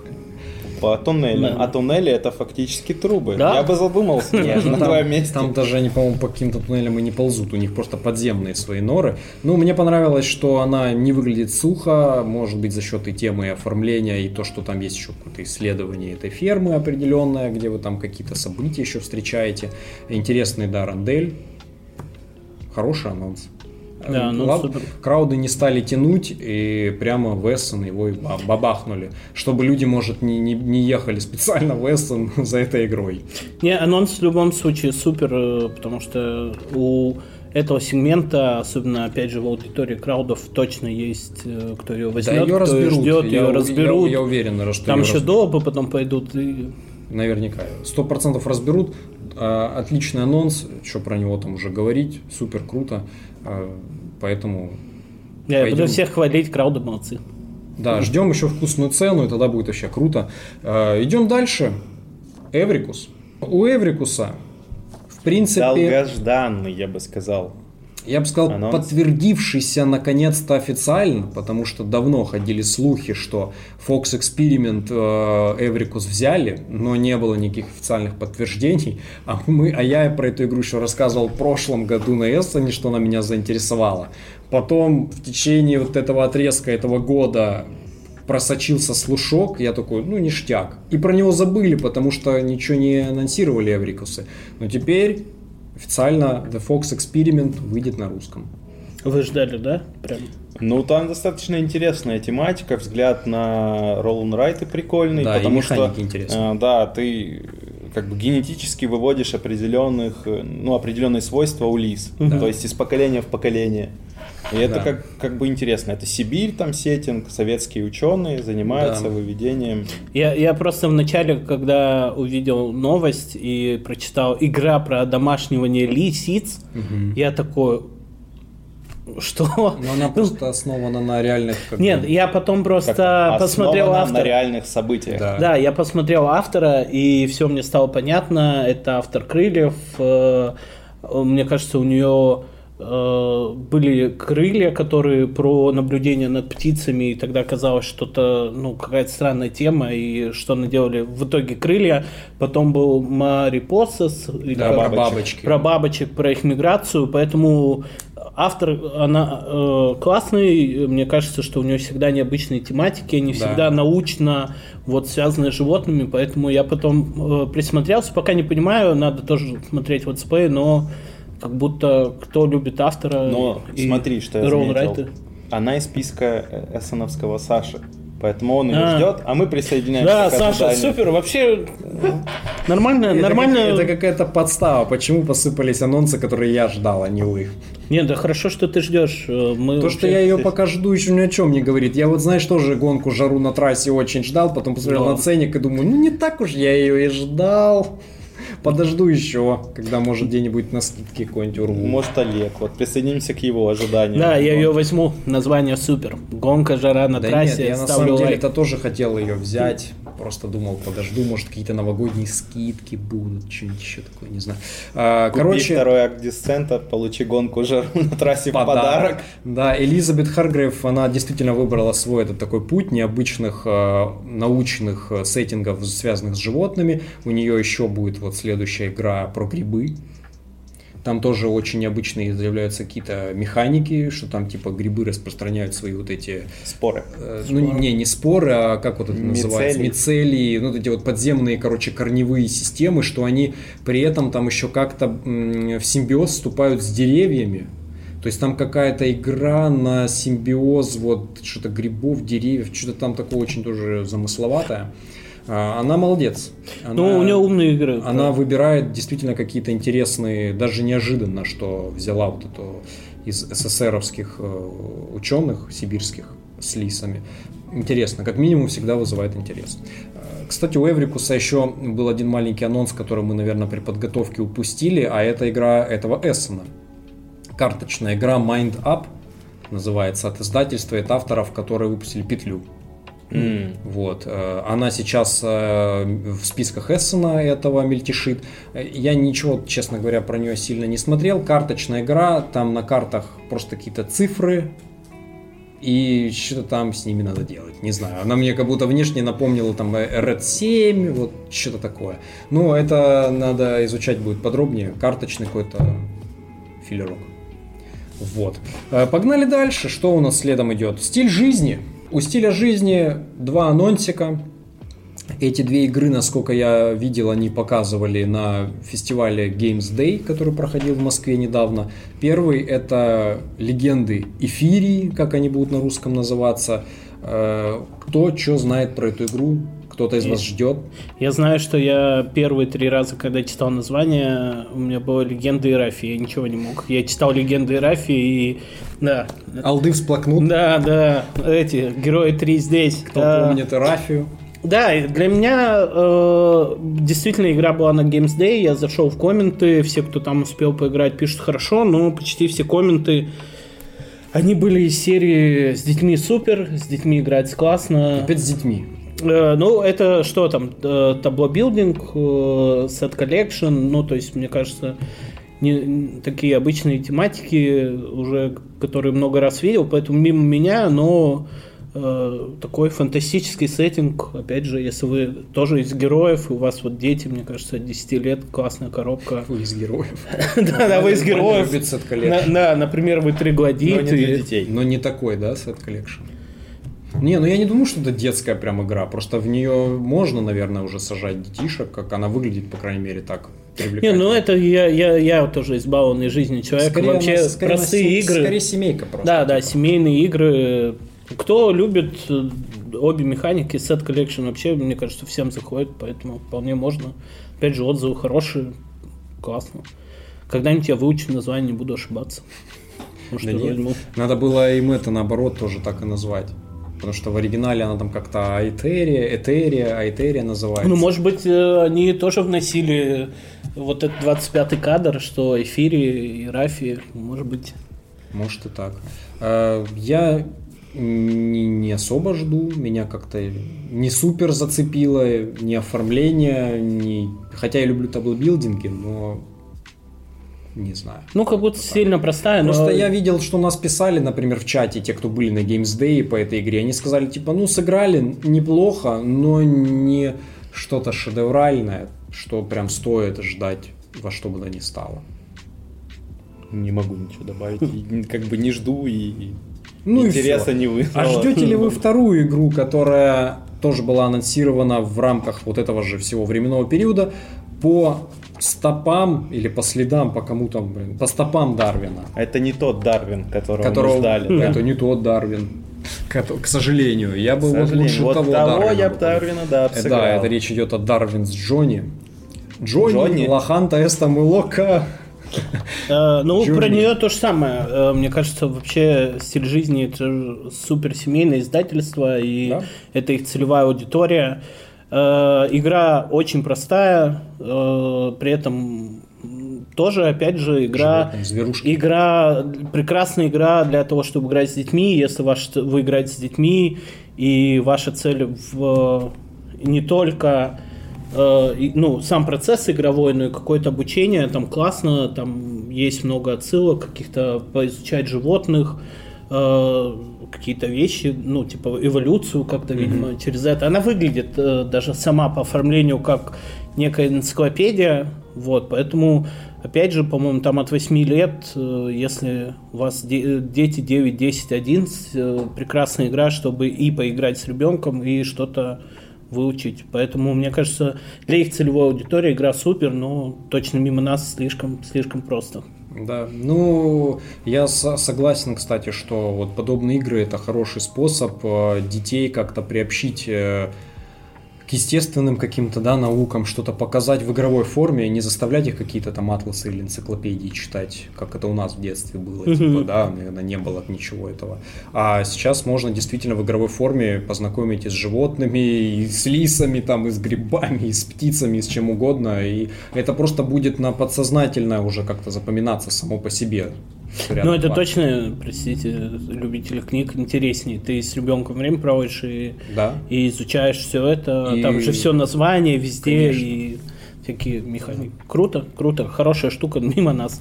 По туннелям. Да. А туннели это фактически трубы. Да? Я бы задумался Нет, на твоем месте. там даже они, по-моему, по каким-то туннелям и не ползут, у них просто подземные свои норы. Ну, мне понравилось, что она не выглядит сухо, может быть, за счет и темы и оформления, и то, что там есть еще какое-то исследование этой фермы определенное, где вы там какие-то события еще встречаете. Интересный, да, рандель. Хороший анонс. Да, ну, Лав- супер. Крауды не стали тянуть, и прямо в Эссен его и ба- бабахнули. Чтобы люди, может, не, не, не ехали специально в Эссен за этой игрой. Не, анонс в любом случае супер, э, потому что у этого сегмента, особенно, опять же, в аудитории краудов, точно есть, э, кто ее Да, возьмет, ее кто разберут. ее ждет, я, ее я- разберут. Я, уверен, что Там еще разберут. допы потом пойдут. И... Наверняка. Сто процентов разберут. А, Отличный анонс. Что про него там уже говорить. Супер круто. А, Поэтому Я Пойдем. буду всех хвалить, крауды молодцы. Да, ждем еще вкусную цену, и тогда будет вообще круто. Э, Идем дальше. Эврикус. У Эврикуса, в принципе, Долгожданный, я бы сказал. Я бы сказал, Анонс. подтвердившийся наконец-то официально, потому что давно ходили слухи, что Fox Experiment э, Эврикус взяли, но не было никаких официальных подтверждений. А, мы, а я про эту игру еще рассказывал в прошлом году на Эссене, что она меня заинтересовала. Потом в течение вот этого отрезка этого года просочился слушок, я такой, ну ништяк. И про него забыли, потому что ничего не анонсировали Эврикусы. Но теперь официально The Fox Experiment выйдет на русском. Вы ждали, да? Прям. Ну, там достаточно интересная тематика, взгляд на Ролан Райты прикольный, Да, и потому что, интересные. э, да, ты как бы генетически выводишь определенных, э, ну, определенные свойства у лис, то есть из поколения в поколение. И это Да. как, как бы интересно. Это Сибирь, там сеттинг, советские ученые занимаются Да. выведением. Я, я просто в начале, когда увидел новость и прочитал игра про домашнивание лисиц, я такой, что? Но она просто основана на реальных... как бы, Нет, я потом Как просто посмотрел основано автор. на реальных событиях. Да. Да, я посмотрел автора, и все мне стало понятно. Это автор крыльев. Э, Мне кажется, у нее были крылья, которые про наблюдение над птицами, и тогда казалось что-то, ну, какая-то странная тема, и что наделали в итоге крылья. Потом был Марипосос, или Да, про бабочки. про бабочек, про их миграцию, поэтому автор, она э, классный, мне кажется, что у нее всегда необычные тематики, они Да. всегда научно вот связаны с животными, поэтому я потом э, присмотрелся, пока не понимаю, надо тоже смотреть в ОЦП, но как будто кто любит автора Но и смотри, что я заметил. Райта. Она из списка э, эсоновского Саши. Поэтому он ее А. ждет, а мы присоединяемся Да, к Саша, ожиданию. супер, вообще нормально, Это, нормально. как- это какая-то подстава. Почему посыпались анонсы, которые я ждал, а не вы? Нет, да хорошо, что ты ждешь. э, Мы То, вообще- что я ее пока жду, еще ни о чем не говорит. Я вот, знаешь, тоже гонку жару на трассе очень ждал, потом посмотрел Да. на ценник и думаю, ну не так уж я ее и ждал. Подожду еще, когда, может, где-нибудь на скидке какой-нибудь урву. Может, Олег. Вот присоединимся к его ожиданиям. Да, я ее возьму. Название супер. Гонка, жара на Да трассе. нет, я на ставлю самом деле это тоже хотел ее взять. Просто думал, подожду, может какие-то новогодние скидки будут, что-нибудь еще такое, не знаю. А, Купи короче, второй акт Десцента, получи гонку жару на трассе в подарок. подарок. Да, Элизабет Харгрейв, она действительно выбрала свой этот такой путь необычных э, научных э, сеттингов, связанных с животными. У нее еще будет вот следующая игра про грибы. Там тоже очень необычные заявляются какие-то механики, что там типа грибы распространяют свои вот эти Споры. Э, Ну, не, не споры, а как вот это называется? Мицелии, ну, вот эти вот подземные, короче, корневые системы, что они при этом там еще как-то в симбиоз вступают с деревьями. То есть там какая-то игра на симбиоз вот что-то грибов, деревьев, что-то там такое очень тоже замысловатое. А, Она молодец. Она, Ну, у нее умные игры. она выбирает действительно какие-то интересные, даже неожиданно, что взяла вот эту из СССРовских э, ученых сибирских с лисами. Интересно, как минимум всегда вызывает интерес. Э, Кстати, у Эврикуса еще был один маленький анонс, который мы, наверное, при подготовке упустили, а это игра этого Эссена. Карточная игра Mind Up называется от издательства, от авторов, которые выпустили петлю. М. Вот. э, Она сейчас э, в списках Эссена этого мельтешит. Я ничего, честно говоря, про нее сильно не смотрел. Карточная игра, там на картах просто какие-то цифры, и что-то там с ними надо делать. Не знаю. Она мне как будто внешне напомнила там э, Red 7, вот что-то такое. Но это надо изучать будет подробнее. Карточный какой-то филерок. Вот. Погнали дальше. Что у нас следом идет? Стиль жизни. У стиля жизни два анонсика. Эти две игры, насколько я видел, они показывали на фестивале Games Day, который проходил в Москве недавно. Первый это легенды Эфирии, как они будут на русском называться. Э, Кто что знает про эту игру? Кто-то из вас ждет? Я знаю, что я первые три раза, когда читал название, у меня была легенда Ирафи, я ничего не мог. Я читал легенды Ирафи и... Да, Олды всплакнут. да, да, эти, герои 3 здесь. Кто А, помнит Эрафию? Да, и для меня э, действительно игра была на Games Day, я зашел в комменты, все, кто там успел поиграть, пишут хорошо, но почти все комменты, они были из серии «С детьми супер», «С детьми играть классно». Опять с детьми. Э, ну, это что там? Э, Tableau building, э, set collection, ну, то есть, мне кажется, не, такие обычные тематики, уже которые много раз видел, поэтому мимо меня, но э, такой фантастический сеттинг, опять же, если вы тоже из героев, и у вас вот дети, мне кажется, от 10 лет, классная коробка. Фу, из героев. Да, да, вы из героев. Да, например, вы Но не троглодиты. для детей. Но не такой, да, set collection? Не, ну я не думаю, что это детская прям игра. Просто в нее можно, наверное, уже сажать детишек, как она выглядит, по крайней мере, так Не, ну это я, я, я тоже избалованный жизнью человек. Скорее Вообще она- скорее простые сем- игры. Скорее семейка просто. Да, да, типа. семейные игры. Кто любит э, обе механики, set collection вообще, мне кажется, всем заходит, поэтому вполне можно. Опять же, отзывы хорошие, классно. Когда-нибудь я выучу название, не буду ошибаться. Может, Да возьму. Надо было им это, наоборот, тоже так и назвать. Потому что в оригинале она там как-то Айтерия, Этерия, Айтерия называется. Ну, может быть, э, они тоже вносили вот этот 25-й кадр, что Эфири и Рафи, может быть. Может и так. Э, Я не, не особо жду, меня как-то не супер зацепило, ни оформление, ни... Хотя я люблю таблобилдинги, но не знаю. Ну, как будто сильно простая, но... Просто я видел, что нас писали, например, в чате, те, кто были на Games Day по этой игре, они сказали, типа, ну, сыграли неплохо, но не что-то шедевральное, что прям стоит ждать во что бы то ни стало. Не могу ничего добавить. И Как бы не жду и Ну и интереса всё. не А вызвало. ждете ли вы вторую игру, которая тоже была анонсирована в рамках вот этого же всего временного периода по стопам или по следам, по кому там, блин, по стопам Дарвина, Это не тот Дарвин, которого, которого мы ждали. да. это не тот Дарвин, Кото- к сожалению. Я К бы вот лучше Вот того, того Дарвина. я бы Дарвина, да, Э, сыграл. Да, это речь идет о Дарвин с Джонни. Джонни, Джонни? Лоханта, Эстам и Лока. Э, ну, про нее то же самое. Э, Мне кажется, вообще стиль жизни это супер семейное издательство, и это их целевая аудитория. Э, Игра очень простая, э, при этом тоже, опять же, игра... Животные. Игра, прекрасная игра для того, чтобы играть с детьми. Если ваш, вы играете с детьми, и ваша цель в не только э, ну, сам процесс игровой, но и какое-то обучение, там классно, там есть много отсылок, каких-то поизучать животных, э, какие-то вещи, ну, типа эволюцию как-то, видимо, mm-hmm. через это. Она выглядит э, даже сама по оформлению как некая энциклопедия, вот, поэтому, опять же, по-моему, там от 8 лет, э, если у вас де- дети 9, 10, 11, э, прекрасная игра, чтобы и поиграть с ребенком, и что-то выучить. Поэтому, мне кажется, для их целевой аудитории игра супер, но точно мимо нас слишком, слишком просто. Да, ну, я согласен, кстати, что вот подобные игры это хороший способ э, детей как-то приобщить э, к естественным каким-то да, наукам, что-то показать в игровой форме, не заставлять их какие-то там атласы или энциклопедии читать, как это у нас в детстве было, mm-hmm. типа, да, наверное, не было ничего этого. А сейчас можно действительно в игровой форме познакомить и с животными, и с лисами, там, и с грибами, и с птицами, и с чем угодно, и это просто будет на подсознательное уже как-то запоминаться само по себе. Ну, это точно, простите, любители книг интереснее. Ты с ребенком время проводишь и, да. и изучаешь все это. И... Там же все название везде Конечно. и всякие механики. Круто, круто, хорошая штука мимо нас.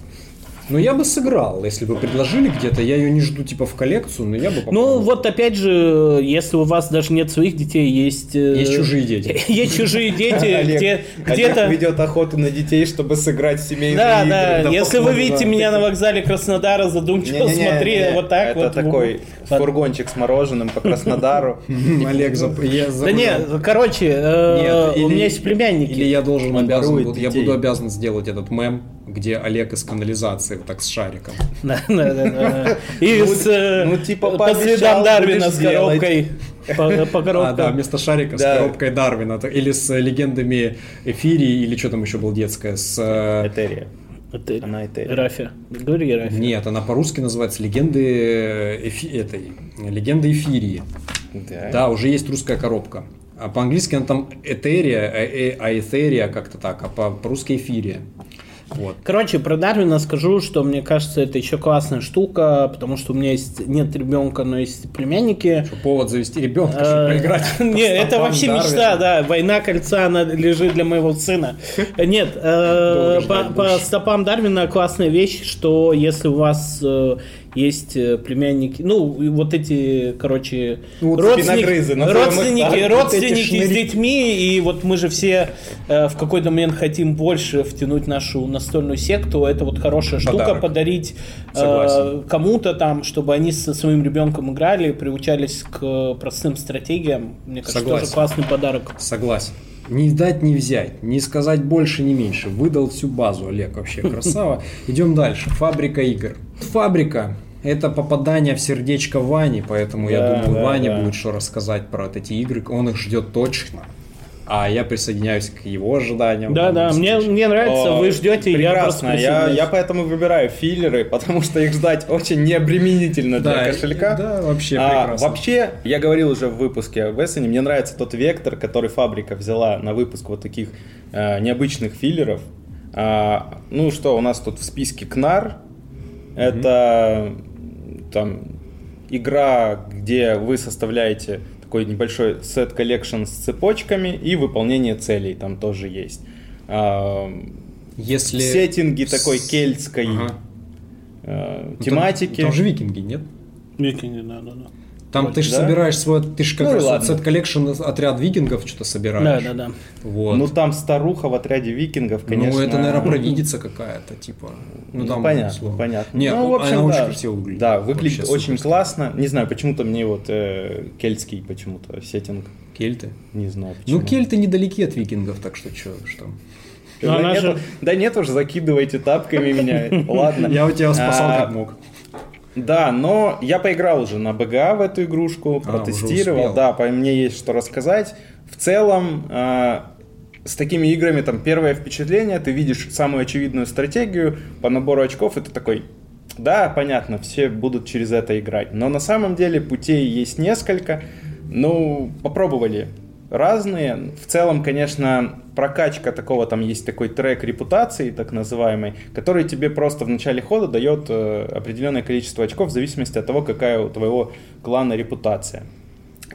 Ну, я бы сыграл, если бы предложили где-то. Я ее не жду типа в коллекцию, но я бы попробовал. Ну, вот опять же, если у вас даже нет своих детей, есть... Э, есть чужие дети. Есть чужие дети, где где-то... ведет охоту на детей, чтобы сыграть семейные Да, да. Если вы видите меня на вокзале Краснодара, задумчиво смотри, вот так вот. Это такой фургончик с мороженым по Краснодару. Олег, Да нет, короче, э, у меня есть племянники. Или я должен обязан, я буду обязан сделать этот мем, где Олег из канализации вот так с шариком. И с, э, ну, типа, по следам Дарвина с коробкой. По, по коробкам. А, да, вместо шарика да. с коробкой Дарвина. Или с легендами Эфирии, или что там еще было детское, с... Э, Этерия. Это она это Рафия. Говори Рафия. Нет, она по-русски называется легенды эфи... этой легенды эфирии. Да. да, уже есть русская коробка. А по-английски она там этерия, а этерия как-то так, а по-русски эфирия. Вот. Короче, про Дарвина скажу, что мне кажется, это еще классная штука, потому что у меня есть нет ребенка, но есть племянники. Что повод завести ребенка, чтобы э, поиграть. Нет, это вообще мечта, да. Война кольца, она лежит для моего сына. Нет, э, по стопам Дарвина классная вещь, что если у вас э, есть э, племянники, ну, вот эти, короче, ну, вот родственники, родственники, так, родственники с детьми, и вот мы же все э, в какой-то момент хотим больше втянуть нашу настольную секту, это вот хорошая штука, Подарок. подарить э, кому-то там, чтобы они со своим ребенком играли, приучались к простым стратегиям, мне кажется, Согласен. тоже классный подарок. Согласен. Не дать, не взять, не сказать больше, не меньше. Выдал всю базу, Олег, вообще красава. Идем дальше. Фабрика игр. Фабрика это попадание в сердечко Вани, поэтому да, я думаю, да, Ваня да. будет что рассказать про вот эти игры. Он их ждет точно. А я присоединяюсь к его ожиданиям. Да, да, мне, мне нравится, О, вы ждете, прекрасно. я Я, я поэтому выбираю филлеры, потому что их ждать очень необременительно для да, кошелька. Да, вообще а, прекрасно. Вообще, я говорил уже в выпуске об Эссене, мне нравится тот вектор, который фабрика взяла на выпуск вот таких э, необычных филлеров. А, ну что, у нас тут в списке Knarr. Это там игра, где вы составляете такой небольшой set collection с цепочками и выполнение целей там тоже есть. Если... Сеттинги такой кельтской ага. э, тематики. Там, там же викинги, нет? Викинги, да, да, да. Там Вроде, ты же да? собираешь свой, ты же как ну, раз сет коллекшн отряд викингов что-то собираешь. Да, да, да. Вот. Ну там старуха в отряде викингов, конечно. Ну это, наверное, провидица какая-то, типа. Ну, ну там понятно, слово. понятно. Нет, ну, в общем, она да. очень красиво выглядит. Да, выглядит очень супер. классно. Не знаю, почему-то мне вот э, кельтский почему-то сеттинг. Кельты? Не знаю. Ну, почему. Ну кельты недалеки от викингов, так что что, что. Ну, да, нет, же... да нет уж, закидывайте тапками меня. Ладно. Я у тебя спасал как мог. Да, но я поиграл уже на БГА в эту игрушку, а, протестировал, да, по мне есть что рассказать. В целом, э, с такими играми там первое впечатление, ты видишь самую очевидную стратегию по набору очков, и ты такой, да, понятно, все будут через это играть. Но на самом деле путей есть несколько. Ну, попробовали разные. В целом, конечно, прокачка такого, там есть такой трек репутации, так называемый, который тебе просто в начале хода дает э, определенное количество очков в зависимости от того, какая у твоего клана репутация.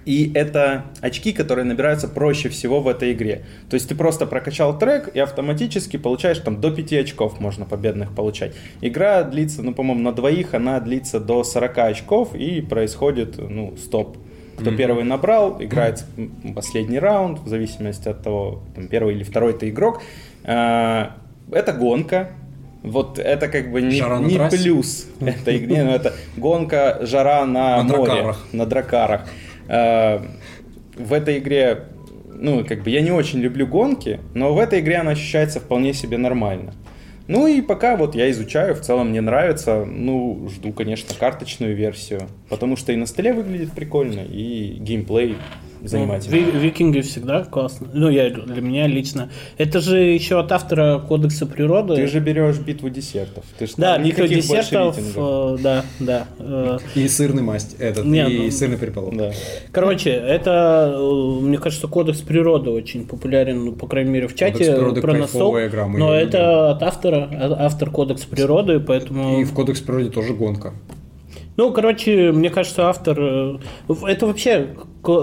И это очки, которые набираются проще всего в этой игре. То есть ты просто прокачал трек и автоматически получаешь там до 5 очков можно победных получать. Игра длится, ну, по-моему, на двоих она длится до 40 очков и происходит, ну, стоп. Кто mm-hmm. первый набрал, играет последний раунд, в зависимости от того, там, первый или второй ты игрок. А, это гонка, вот это как бы не, не плюс этой игре, но это гонка, жара на, на море, дракарах. на дракарах. Э, в этой игре, ну, как бы я не очень люблю гонки, но в этой игре она ощущается вполне себе нормально. Ну и пока вот я изучаю, в целом мне нравится, ну, жду, конечно, карточную версию, потому что и на столе выглядит прикольно, и геймплей занимательно. Ну, викинги всегда классно. Ну, я, для меня лично. Это же еще от автора Кодекса природы. Ты же берешь битву десертов. Ты же да, битва десертов, э, да, да. Э, и сырный масть, этот, Нет, и ну, сырный переполох. Да. Короче, это, э, мне кажется, Кодекс природы очень популярен, ну, по крайней мере, в чате Кодекс природы про настол. Игра, но это от автора, автор Кодекс природы, поэтому... И в Кодекс природы тоже гонка. Ну, короче, мне кажется, автор... Э, это вообще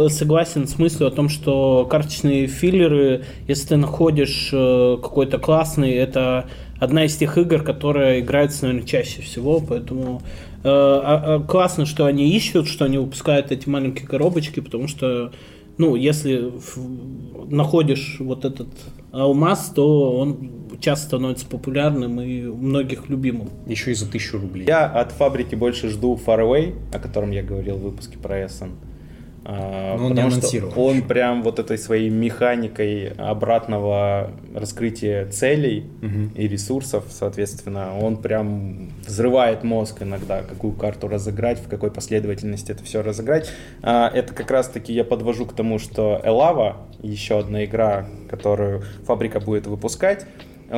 согласен с мыслью о том, что карточные филлеры, если ты находишь э, какой-то классный, это одна из тех игр, которая играется, наверное, чаще всего, поэтому э, а, а, классно, что они ищут, что они выпускают эти маленькие коробочки, потому что, ну, если находишь вот этот алмаз, то он часто становится популярным и у многих любимым. Еще и за тысячу рублей. Я от фабрики больше жду Faraway, о котором я говорил в выпуске про Essen. А, Но он потому не что он прям вот этой своей механикой обратного раскрытия целей угу. и ресурсов, соответственно, он прям взрывает мозг иногда, какую карту разыграть, в какой последовательности это все разыграть. А, это как раз-таки я подвожу к тому, что Элава, еще одна игра, которую фабрика будет выпускать,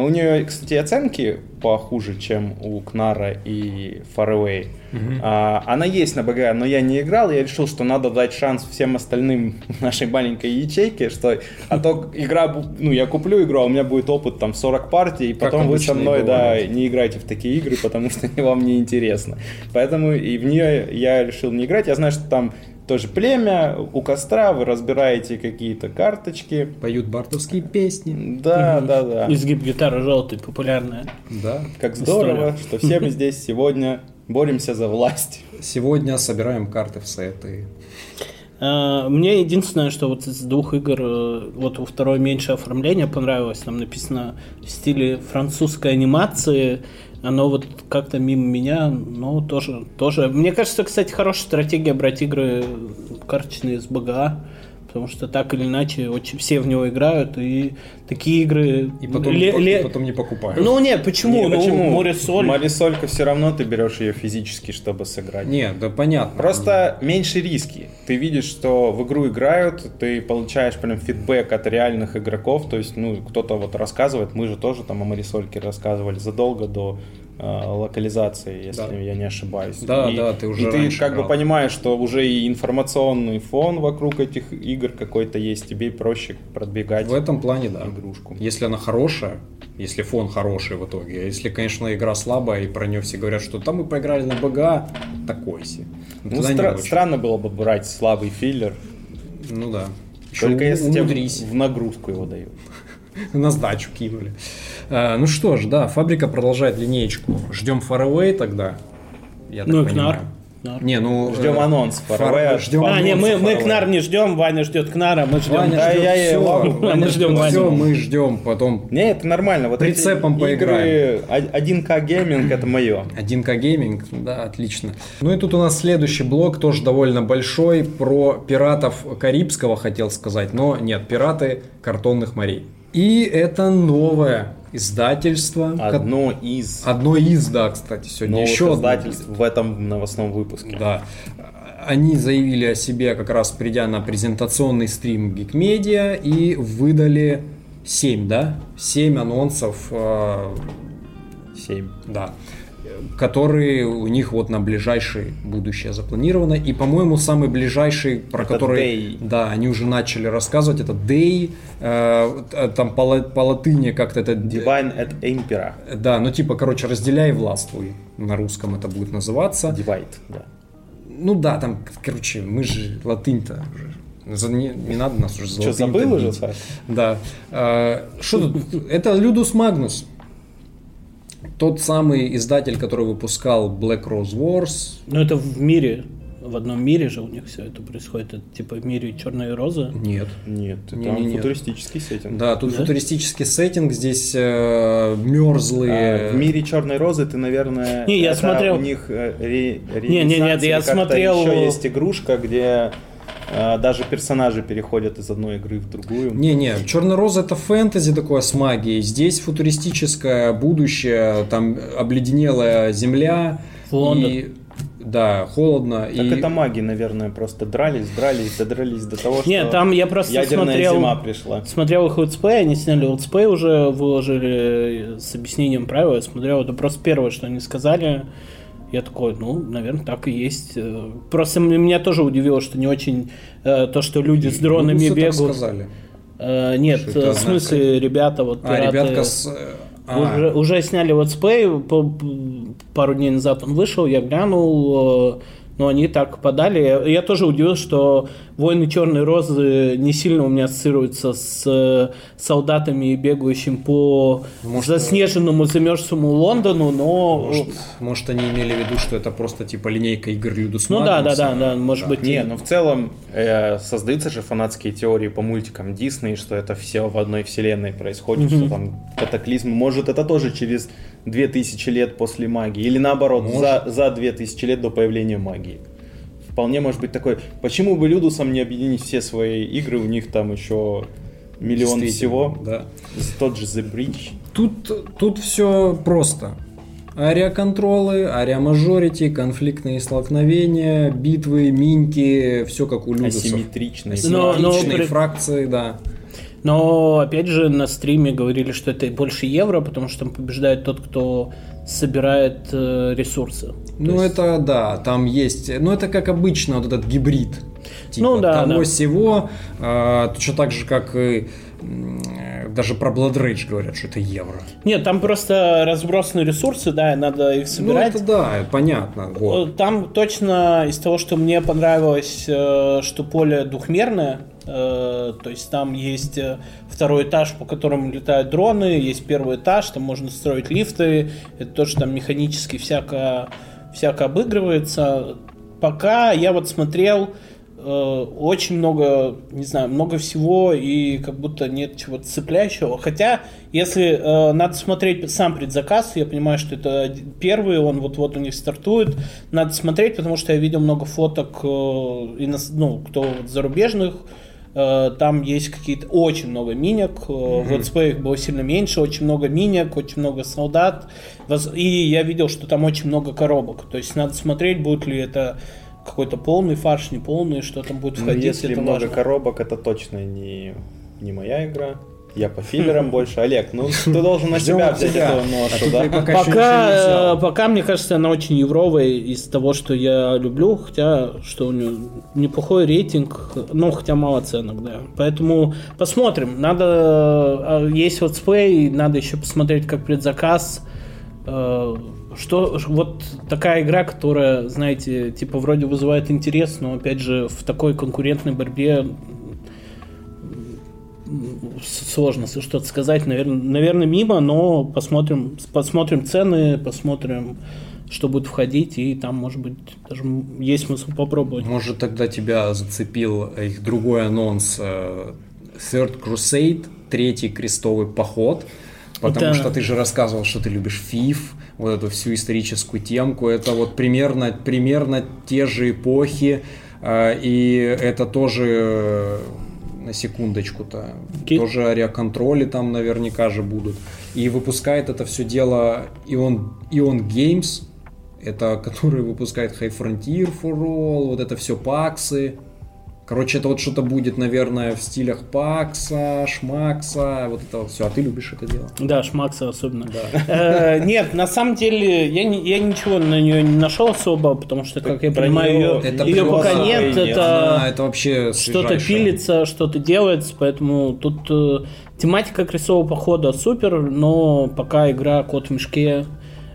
у нее, кстати, оценки похуже, чем у Кнара и Faraway. Угу. А, она есть на БГ, но я не играл. Я решил, что надо дать шанс всем остальным нашей маленькой ячейке, что а то игра, ну я куплю игру, а у меня будет опыт там 40 партий, и потом вы со мной, да, не играйте в такие игры, потому что вам не интересно. Поэтому и в нее я решил не играть. Я знаю, что там тоже племя, у костра вы разбираете какие-то карточки. Поют бартовские песни. Да, угу. да, да. Изгиб гитары желтый, популярная. Да. Как здорово, История. что все мы здесь сегодня боремся за власть. Сегодня собираем карты в сеты. А, мне единственное, что вот из двух игр, э, вот у второй меньше оформления понравилось. Там написано в стиле французской анимации оно вот как-то мимо меня, но тоже, тоже. Мне кажется, кстати, хорошая стратегия брать игры карточные с БГА, потому что так или иначе очень все в него играют, и такие игры... И потом, ле- не, ле- потом не покупают. Ну нет, почему? Не, ну, почему? Море соль. Море солька все равно ты берешь ее физически, чтобы сыграть. Нет, да понятно. Просто меньше риски. Ты видишь, что в игру играют, ты получаешь прям фидбэк от реальных игроков, то есть, ну, кто-то вот рассказывает, мы же тоже там о Марисольке рассказывали задолго до локализации, если да. я не ошибаюсь. Да, и, да, ты уже И ты как играл. бы понимаешь, что уже и информационный фон вокруг этих игр какой-то есть, тебе проще продвигать. В этом плане, да. Игрушку. Если она хорошая, если фон хороший в итоге. А если, конечно, игра слабая, и про нее все говорят, что там мы поиграли на БГА, такой себе. Ну, стра- странно было бы брать слабый филлер. Ну да. Еще Только если тебе в нагрузку его дают. На сдачу кинули. А, ну что ж, да, фабрика продолжает линеечку. Ждем Faraway тогда. Я ну и Knarr. Не, ну... Ждем э, анонс. Far... Ждем а, не, мы, мы Knarr не ждем, Ваня ждет Кнара, мы ждем... Ваня да, ждет я, все, Ваня мы ждем Ваню. Все, мы ждем потом... Не, это нормально. Вот Прицепом поиграем. 1K gaming это мое. 1K gaming, да, отлично. Ну и тут у нас следующий блок, тоже довольно большой, про пиратов Карибского хотел сказать, но нет, пираты картонных морей. И это новое издательство. Одно из. Одно из, да, кстати, сегодня Новых еще издательств в этом новостном выпуске. Да. Они заявили о себе, как раз придя на презентационный стрим Geekmedia и выдали 7, да? 7 анонсов. 7. Э, да которые у них вот на ближайшее будущее запланировано. И, по-моему, самый ближайший, про это который... Day. Да, они уже начали рассказывать, это Day, э, там по, по латыни как-то это... Divine at Impera. Да, ну типа, короче, разделяй властвуй. На русском это будет называться. Divide, да. Ну да, там, короче, мы же латынь-то уже. Не, не надо нас уже за Что, забыл уже. Саш? Да. А, Что тут? Это Людус Магнус. Тот самый издатель, который выпускал Black Rose Wars. Ну, это в мире, в одном мире же у них все это происходит. Это типа в мире черной розы. Нет. Нет, там Не-не-не. футуристический сеттинг. Да, тут Да? футуристический сеттинг, здесь э, мерзлые. А, в мире Черной Розы ты, наверное, Не, я это смотрел. у них э, ре- Не, не, нет, я смотрел- Еще есть игрушка, где даже персонажи переходят из одной игры в другую. Не-не, Черная роза это фэнтези такое с магией. Здесь футуристическое будущее, там обледенелая земля. Лондон. И, да, холодно. Так и... это маги, наверное, просто дрались, дрались, додрались до того, что Не, там я просто ядерная смотрел... зима пришла. Смотрел их let's play, они сняли let's play уже, выложили с объяснением правил. Я смотрел, это просто первое, что они сказали. Я такой, ну, наверное, так и есть. Э, Просто меня тоже удивило, что не очень э, то, что люди с дронами так бегают. сказали. Э, нет, в смысле, ребята, вот А, пираты, ребятка с... а, уже, уже сняли let's play, пару дней назад он вышел, я глянул, но они так подали. Я, тоже удивился, что «Войны Черной Розы» не сильно у меня ассоциируются с э, солдатами, бегающим по Может, заснеженному, замерзшему Лондону, но... Может, может, они имели в виду, что это просто типа линейка игр Людус ну да, да, да, да, может быть. Не, ну в целом э, создаются же фанатские теории по мультикам Дисней, что это все в одной вселенной происходит, что там катаклизм. Может, это тоже через 2000 лет после магии, или наоборот, за, за 2000 лет до появления магии. Вполне может быть такой. Почему бы Людусам не объединить все свои игры? У них там еще миллион всего. Да. Тот же The Bridge. Тут, тут все просто. Ариаконтролы, ариамажорити, конфликтные столкновения, битвы, миньки, все как у Людусов. Асимметричный. Но- но Асимметричные при- фракции, да. Но, опять же, на стриме говорили, что это больше евро, потому что там побеждает тот, кто собирает э, ресурсы. Ну это да, там есть, ну это как обычно вот этот гибрид. Типа Ну да, того да. сего, а, точно так же, как и м, даже про Blood Rage говорят, что это евро. Нет, там просто разбросаны ресурсы, да, и надо их Ну собирать. это да, понятно. Вот. Э, Там точно из того, что мне понравилось, э, что поле двухмерное, э, то есть там есть э, второй этаж, по которому летают дроны, есть первый этаж, там можно строить лифты, это тоже там механически всяко, всяко обыгрывается. Пока я вот смотрел э, очень много, не знаю, много всего и как будто нет чего-то цепляющего. Хотя, если э, надо смотреть сам предзаказ, я понимаю, что это первый, он вот-вот у них стартует. Надо смотреть, потому что я видел много фоток, э, ну, кто вот зарубежных, Э, Там есть какие-то очень много минек. э, В летсплеях было сильно меньше, очень много минек, очень много солдат. И я видел, что там очень много коробок. То есть надо смотреть, будет ли это какой-то полный фарш, не полный, что там будет Ну, входить. если это много важно. коробок, это точно не, не моя игра. Я по филлерам больше. Олег, ну ты должен на себя взять эту А ношу, тут да? пока э, пока, мне кажется, она очень евровая из того, что я люблю, хотя что у нее неплохой рейтинг, ну, хотя мало оценок, да. Поэтому посмотрим. Надо, э, есть let's play, надо еще посмотреть, как предзаказ. Э, Что, вот такая игра, которая, знаете, типа вроде вызывает интерес, но опять же в такой конкурентной борьбе сложно что-то сказать, наверное, наверное, мимо, но посмотрим, посмотрим цены, посмотрим, что будет входить, и там, может быть, даже есть смысл попробовать. Может, тогда тебя зацепил их другой анонс э, Third Crusade, третий крестовый поход. Потому Да. что ты же рассказывал, что ты любишь ФИФ, вот эту всю историческую темку. Это вот примерно, примерно те же эпохи. э, И это тоже э, на секундочку-то. Ки- Тоже ариаконтроли там наверняка же будут. И выпускает это все дело Ion, Ion Games, это который выпускает High Frontier for All, вот это все паксы. Короче, это вот что-то будет, наверное, в стилях пакса, шмакса, вот это все. А ты любишь это дело? Да, Шмакса особенно. Э, Нет, на самом деле я, я ничего на нее не нашел особо, потому что, как я понимаю, ее, ее пока нет. Это Она- это вообще что-то пилится, что-то делается, поэтому тут э, тематика крестового похода супер, но пока игра кот в мешке,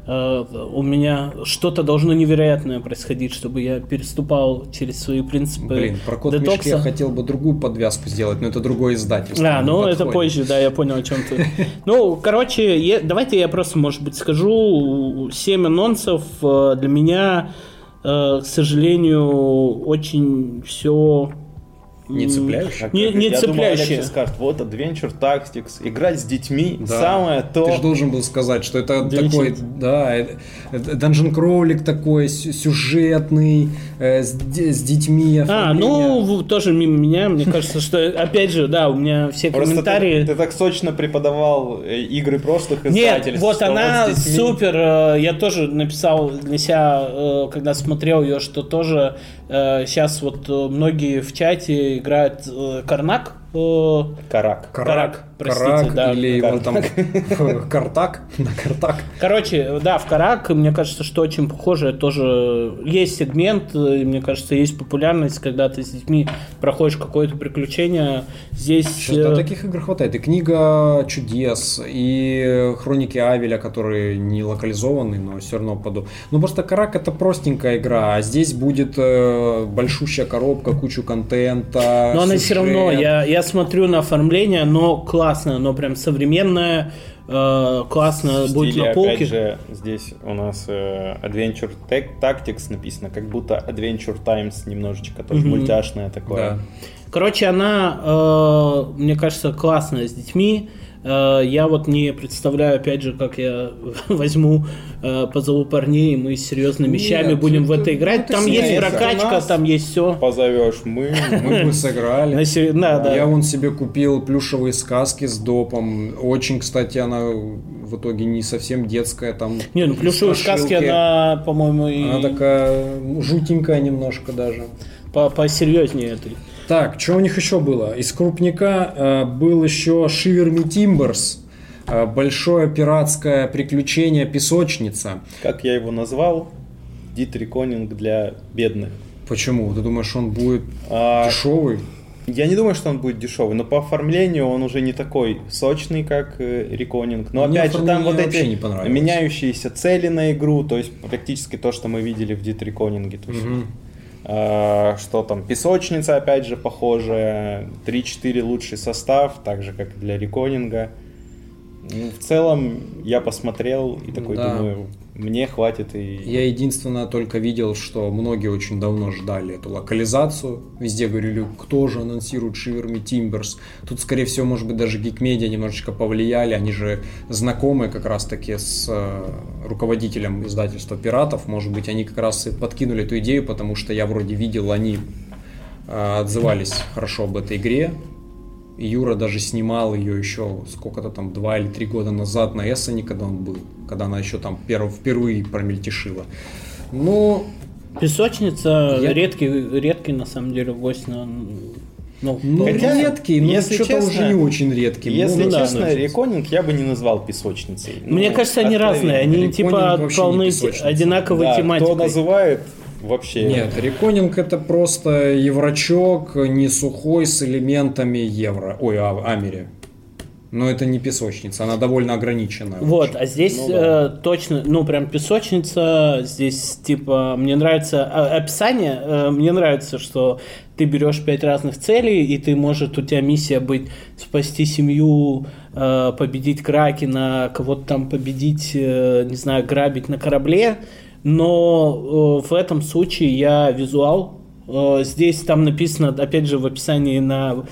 у меня что-то должно невероятное происходить, чтобы я переступал через свои принципы Блин, про код детокса. я хотел бы другую подвязку сделать, но это другое издательство. А, не ну это подходит. позже, да, я понял, о чем ты. Ну, короче, я- давайте я просто, может быть, скажу. Семь анонсов э, для меня, э, к сожалению, очень все... Не цепляющее? Не, не Я думал, сейчас скажет, вот Adventure Tactics, играть с детьми, Да. самое то. Ты же должен был сказать, что это Удивительно. такой, да, данжен кроулик такой сю- сюжетный, э, с, с детьми. А, оформление. ну, тоже мимо меня, мне кажется, что, опять же, да, у меня все Просто комментарии... ты, ты так сочно преподавал э, игры прошлых Нет, издательств. вот что она детьми- супер. э, Я тоже написал для себя, э, когда смотрел ее, что тоже сейчас вот э, многие в чате играют э, Карнак. э, Карак. Карак, простите, Карак, да. или его там Картак, на Картак. Короче, да, в Карак, мне кажется, что очень похоже, тоже есть сегмент, э, мне кажется, есть популярность, когда ты с детьми проходишь какое-то приключение. Здесь... Сейчас, э, да, таких игр хватает. И книга чудес, и хроники Авеля, которые не локализованы, но все равно поду. Ну просто Карак это простенькая игра, а здесь будет э, большущая коробка, кучу контента. Но она все равно, сюжет. я, я смотрю на оформление, но классно, оно прям современное, э, классно В будет стиле, на полке. Опять же, здесь у нас э, Adventure Tech Tactics написано, как будто Adventure Times немножечко, тоже Мгм. мультяшное такое. Да. Короче, она, э, мне кажется, классная с детьми. Э, я вот не представляю, опять же, как я возьму, э, позову парней, и мы с серьезными Нет, вещами будем в это- это играть. это Там есть это прокачка, нас. там есть все. Позовешь мы. Мы бы сыграли. На сер- да, да. Я вон себе купил плюшевые сказки с допом. Очень, кстати, она в итоге не совсем детская. Там Не, ну плюшевые сказки, она, по-моему, и Она такая ну, жутенькая немножко даже. по- посерьезнее этой. Так, что у них еще было? Из крупника э, был еще Shiver Me Timbers. э, большое пиратское приключение песочница. Как я его назвал? Дит реконинг для бедных. Почему? Ты думаешь, он будет А, дешевый? Я не думаю, что он будет дешевый, но по оформлению он уже не такой сочный, как э, реконинг. Но Мне опять же, там вот эти меняющиеся цели на игру, то есть практически то, что мы видели в Дит реконинге. То есть, Мгм. А, что там, песочница, опять же, похожая, 3-4 лучший состав, так же, как и для реконинга. Ну, в целом, я посмотрел и такой Да. думаю, мне хватит и... Я единственное только видел, что многие очень давно ждали эту локализацию. Везде говорили, кто же анонсирует Me Timbers. Тут, скорее всего, может быть, даже Geekmedia немножечко повлияли. Они же знакомы как раз-таки с э, руководителем издательства «Пиратов». Может быть, они как раз и подкинули эту идею, потому что я вроде видел, они э, отзывались хорошо об этой игре. Юра даже снимал ее еще сколько-то там, два или три года назад на Эссене, когда он был, когда она еще там перв- впервые промельтешила. Ну, Песочница Я- редкий, редкий на самом деле гость на ну, ну Хотя, редкий, но если что-то честно, уже не очень редкий. Если Ну, да, честно, ну, реконинг я бы не назвал песочницей. Мне Ну, кажется, они откровенно. разные, они Реконинг типа полны одинаковой Да, тематикой. Кто называет вообще... Нет, реконинг это просто еврочок, не сухой, с элементами евро. Ой, а, Амери. Но это не песочница, она довольно ограниченная. Вот, а здесь Ну да. э, точно, ну прям песочница, здесь типа мне нравится а, описание, э, мне нравится, что ты берешь пять разных целей, и ты может у тебя миссия быть спасти семью, э, победить Кракена, кого-то там победить, э, не знаю, грабить на корабле, но э, в этом случае я визуал. Э, здесь там написано, опять же в описании на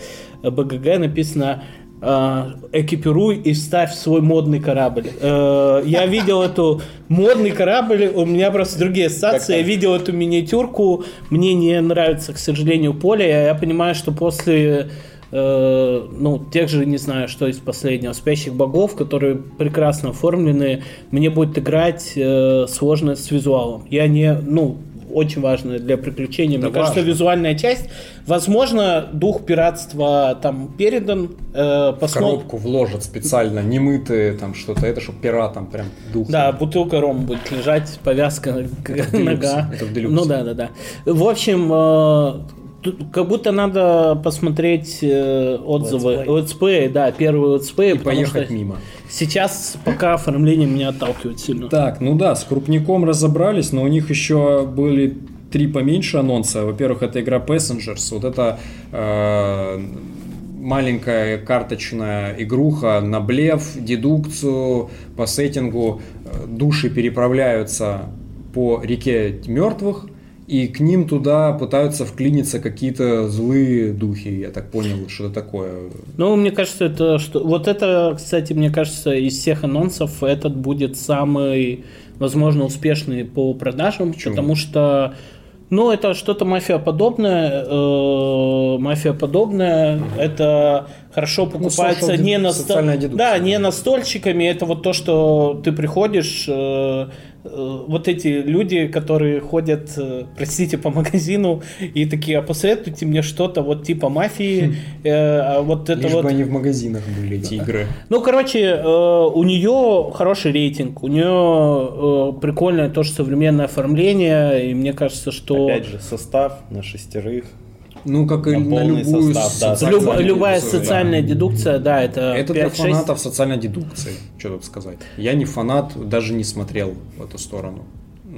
БГГ написано э, экипируй и ставь свой модный корабль. Я видел эту модный корабль, у меня просто другие ассоциации. Я видел эту миниатюрку, мне не нравится, к сожалению, поле. Я понимаю, что после э, ну, тех же, не знаю, что из последнего, спящих богов, которые прекрасно оформлены, мне будет играть э, сложно с визуалом. Я не, ну, очень важно для приключений. Да Мне кажется, важно. визуальная часть. Возможно, дух пиратства там передан. Э, В посмо- коробку вложат специально, немытые там что-то, это чтобы пиратам прям дух. Да, бутылка рома будет лежать, повязка, в нога. это в делюксе. Ну да, да, да. В общем, э, как будто надо посмотреть э, отзывы, Let's play. да, первый let's play, И поехать мимо. сейчас пока оформление меня отталкивает сильно. Так, ну да, с крупняком разобрались, но у них еще были три поменьше анонса. Во-первых, это игра Passengers. Вот это э, маленькая карточная игруха на блеф, дедукцию, по сеттингу. Э, души переправляются по реке мертвых, и к ним туда пытаются вклиниться какие-то злые духи, я так понял, что это такое. Ну, мне кажется, это что... Вот это, кстати, мне кажется, из всех анонсов этот будет самый, возможно, успешный по продажам, Почему? потому что ну, это что-то мафия-подобное. Э, мафия-подобное. Это хорошо ну, покупается ну, не на. Да, не настольщиками. Это вот то, что ты приходишь, Э, вот эти люди, которые ходят, э, простите, по магазину и такие, а посоветуйте мне что-то вот типа мафии, э, а вот это Лишь вот... бы они в магазинах были, эти игры. Ну, короче, э, у нее хороший рейтинг, у нее э, прикольное тоже современное оформление, и мне кажется, что... Опять же, состав на шестерых. Ну, как и на любую состав, да, Люб, любая социальная да. дедукция, да, это Это 5, для фанатов социальной дедукции, что тут сказать. Я не фанат, даже не смотрел в эту сторону.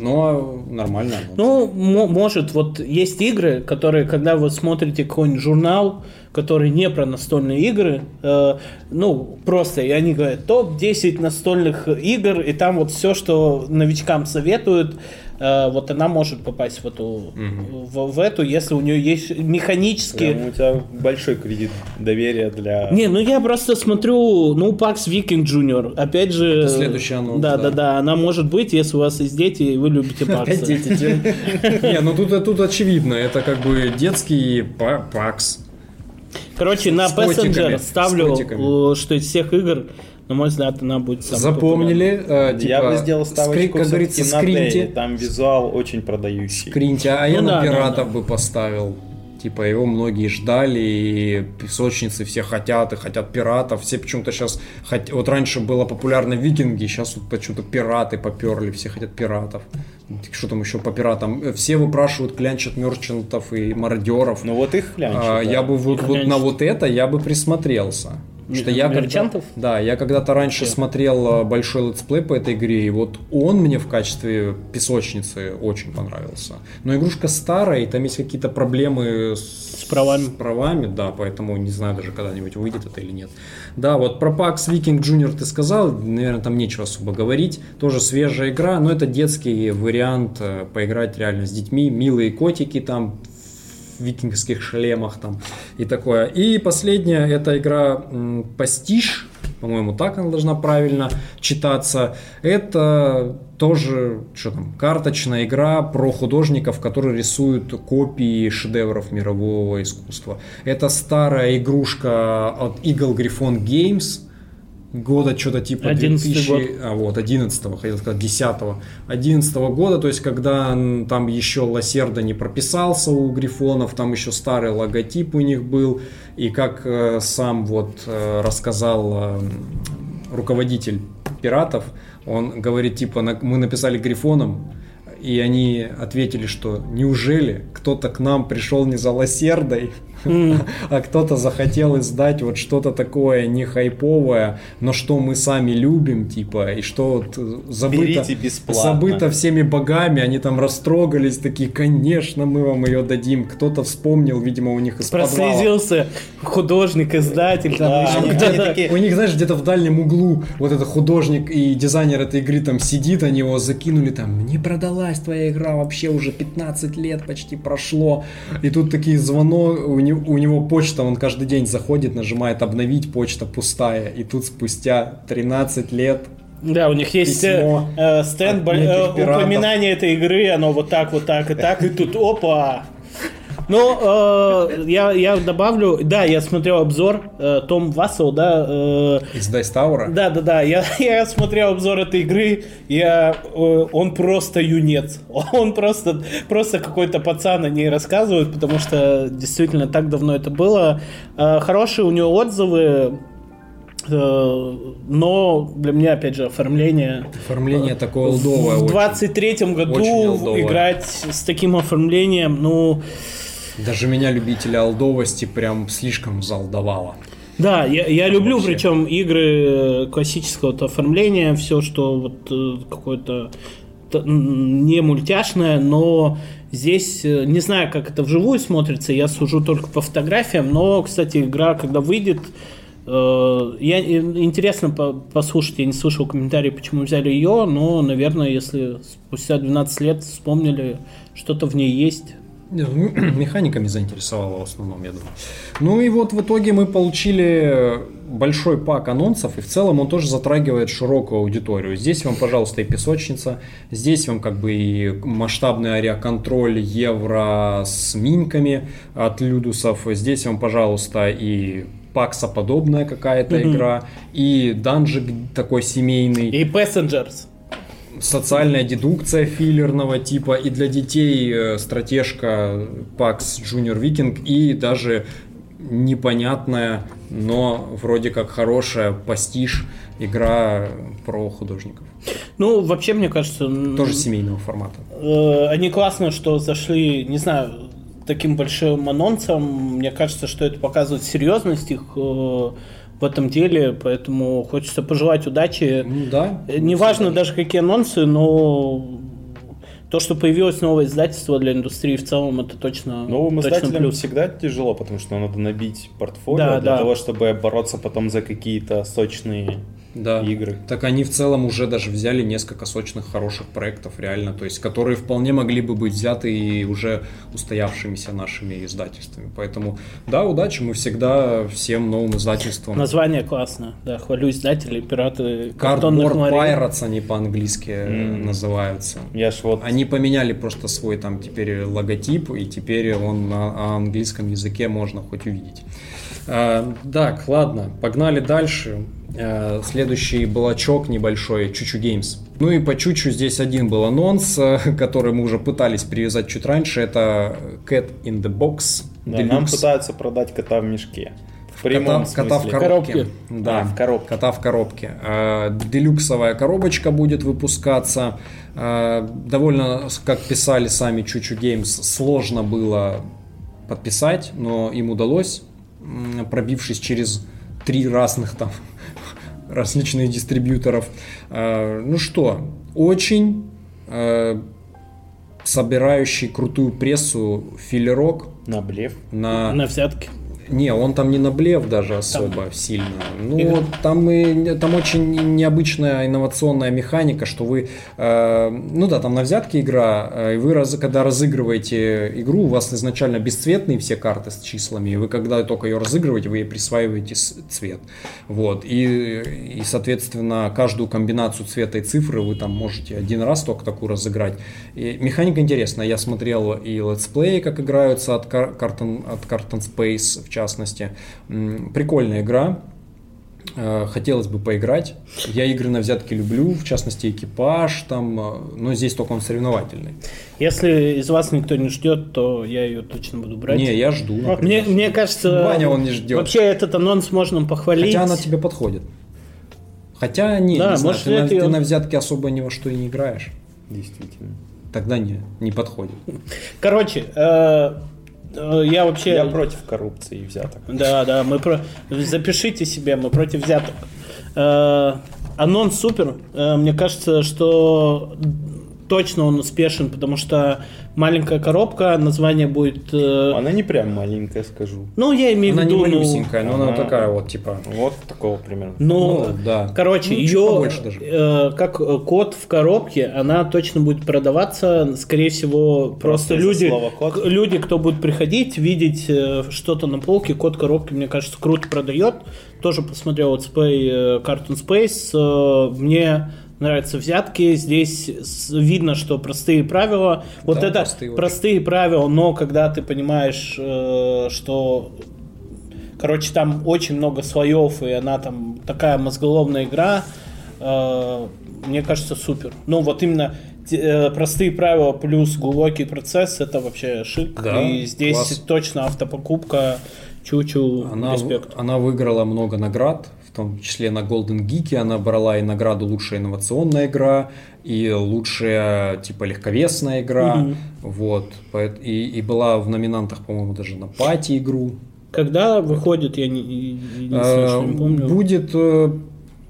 Но нормально. Ну, может, вот есть игры, которые, когда вы смотрите какой-нибудь журнал, который не про настольные игры, э, ну, просто, и они говорят, топ-10 настольных игр, и там вот все, что новичкам советуют, вот она может попасть в эту, угу. в, в эту, если у нее есть механические... Прям у тебя большой кредит доверия для... Не, ну я просто смотрю, ну, Пакс Викинг Junior, опять же... Это следующий анонс, да, да, да, она может быть, если у вас есть дети, и вы любите Пакс. Не, ну тут, тут очевидно, это как бы детский Пакс. Короче, на Passenger ставлю, что из всех игр на мой взгляд, она будет Запомнили. Э, типа, я бы сделал ставочку как говорится, скриньте. Там визуал очень продающий. Скриньте, а ну, я да, на пиратов да, да. бы поставил. Типа его многие ждали, и песочницы все хотят, и хотят пиратов. Все почему-то сейчас... Хот... Вот раньше было популярно викинги, сейчас вот почему-то пираты поперли, все хотят пиратов. Что там еще по пиратам? Все выпрашивают клянчат мерчантов и мародеров. Ну вот их клянчат. А, да. Я бы вот, вот на вот это я бы присмотрелся. Что я когда, да, я когда-то раньше yeah. смотрел э, большой let's play по этой игре, и вот он мне в качестве песочницы очень понравился. Но игрушка старая, и там есть какие-то проблемы с, с правами. С правами, да, поэтому не знаю даже когда-нибудь выйдет это или нет. Да, вот про PAX Viking Junior ты сказал, наверное, там нечего особо говорить. Тоже свежая игра, но это детский вариант э, поиграть реально с детьми. Милые котики там викингских шлемах там и такое. И последняя это игра Пастиш, по-моему, так она должна правильно читаться. Это тоже, что там, карточная игра про художников, которые рисуют копии шедевров мирового искусства. Это старая игрушка от Eagle Griffon Games, года что-то типа 2000, год. а вот 11 хотел сказать 10 11 года, то есть когда там еще Лассерда не прописался у Грифонов, там еще старый логотип у них был, и как э, сам вот э, рассказал э, руководитель пиратов, он говорит типа мы написали Грифоном, и они ответили, что неужели кто-то к нам пришел не за Лассердой, а кто-то захотел издать вот что-то такое не хайповое, но что мы сами любим, типа, и что вот забыто, забыто всеми богами, они там растрогались, такие, конечно, мы вам ее дадим. Кто-то вспомнил, видимо, у них из Прослезился художник, издатель, там они, они такие... У них, знаешь, где-то в дальнем углу вот этот художник и дизайнер этой игры там сидит, они его закинули там, не продалась твоя игра, вообще уже 15 лет почти прошло, и тут такие звонок, у него, у него почта, он каждый день заходит, нажимает обновить, почта пустая. И тут спустя 13 лет да, у них есть э, э стенд, э, упоминание этой игры, оно вот так, вот так и так, и тут опа, ну, э, я, я добавлю, да, я смотрел обзор э, Том Вассел, да. Э, Из Dice Tower? Да, да, да, я, я смотрел обзор этой игры, я, э, он просто юнец, он просто, просто какой-то пацан о ней рассказывает, потому что действительно так давно это было. Э, хорошие у него отзывы, э, но для меня, опять же, оформление... Оформление такое олдовое. В 23-м году играть с таким оформлением, ну... Даже меня, любителя алдовости, прям слишком залдовало. Да, я, я люблю Вообще. причем игры классического оформления, все, что вот э, какое-то не мультяшное, но здесь э, не знаю, как это вживую смотрится, я сужу только по фотографиям, но, кстати, игра, когда выйдет, э, я, интересно послушать, я не слышал комментарии, почему взяли ее, но, наверное, если спустя 12 лет вспомнили, что-то в ней есть, Механиками заинтересовало в основном, я думаю. Ну и вот в итоге мы получили большой пак анонсов, и в целом он тоже затрагивает широкую аудиторию. Здесь вам, пожалуйста, и песочница, здесь вам как бы и масштабный ариаконтроль евро с минками от Людусов, здесь вам, пожалуйста, и паксоподобная какая-то mm-hmm. игра, и данжик такой семейный. И Passengers социальная дедукция филлерного типа, и для детей э, стратежка PAX Junior Viking, и даже непонятная, но вроде как хорошая пастиш игра про художников. Ну, вообще, мне кажется... Тоже семейного формата. Э, они классно, что зашли, не знаю, таким большим анонсом. Мне кажется, что это показывает серьезность их э, в этом деле, поэтому хочется пожелать удачи. Да. Неважно даже какие анонсы, но то, что появилось новое издательство для индустрии в целом, это точно Новым точно издателям плюс. всегда тяжело, потому что надо набить портфолио да, для да. того, чтобы бороться потом за какие-то сочные да. игры. Так они в целом уже даже взяли несколько сочных хороших проектов, реально, то есть которые вполне могли бы быть взяты и уже устоявшимися нашими издательствами. Поэтому, да, удачи, мы всегда всем новым издательствам. Название классно, да, хвалю издателей, пираты Cardboard Pirates они по-английски mm. называются. Я ж вот... Они поменяли просто свой там теперь логотип, и теперь он на английском языке можно хоть увидеть. А, так, ладно, погнали дальше. А, следующий блочок небольшой, Чучу Games. Ну и по Чучу здесь один был анонс, который мы уже пытались привязать чуть раньше. Это Cat in the Box. Да, нам пытаются продать кота в мешке. В прямом кота, кота в коробке. коробке. Да, а, в коробке. Кота в коробке. А, делюксовая коробочка будет выпускаться. Довольно, как писали сами Чучу Games, сложно было подписать, но им удалось пробившись через три разных там различных дистрибьюторов. А, ну что, очень а, собирающий крутую прессу филерок. На блеф. На, на взятки. Не, он там не на блев даже особо там. сильно. Ну, там, и, там очень необычная инновационная механика, что вы, э, ну да, там на взятки игра, э, и вы, раз, когда разыгрываете игру, у вас изначально бесцветные все карты с числами, и вы, когда только ее разыгрываете, вы ей присваиваете цвет. Вот, и, и, соответственно, каждую комбинацию цвета и цифры вы там можете один раз только такую разыграть. И механика интересная, я смотрел и летсплеи, как играются от, Carton, от Carton Space, в частности. Прикольная игра. Э, хотелось бы поиграть. Я игры на взятки люблю, в частности экипаж, там, э, но здесь только он соревновательный. Если из вас никто не ждет, то я ее точно буду брать. Не, я жду. Мне, мне кажется, Ваня он не ждет. Вообще этот анонс можно похвалить. Хотя она тебе подходит. Хотя не, да, не знаю, ты, на, ты на взятки особо ни во что и не играешь. Действительно. Тогда не, не подходит. Короче, Э, я вообще... Я против коррупции и взяток. Да, да, мы про... Запишите себе, мы против взяток. Э, анонс супер. Э, мне кажется, что точно он успешен, потому что маленькая коробка, название будет... Э... Она не прям маленькая, скажу. Ну, я имею в виду... Она не малюсенькая, но она, она такая вот, типа... Вот такого примерно. Ну, ну да. Короче, ну, ее, э, как код в коробке, она точно будет продаваться, скорее всего, просто, просто люди, люди, кто будет приходить, видеть э, что-то на полке, код коробки, мне кажется, круто продает. Тоже посмотрел вот Spay, э, Cartoon Space. Э, мне нравятся взятки. Здесь видно, что простые правила. Вот да, это простые, простые правила, но когда ты понимаешь, э, что Короче, там очень много слоев, и она там такая мозголовная игра. Э, мне кажется, супер. Ну, вот именно э, простые правила плюс глубокий процесс это вообще шик. Да, и здесь класс. точно автопокупка чучу она, респект. Она выиграла много наград том числе на Golden Geek она брала и награду лучшая инновационная игра, и лучшая типа легковесная игра, mm-hmm. вот, и, и была в номинантах, по-моему, даже на пати игру, Когда выходит, я не, единственное, что не помню. Будет, э,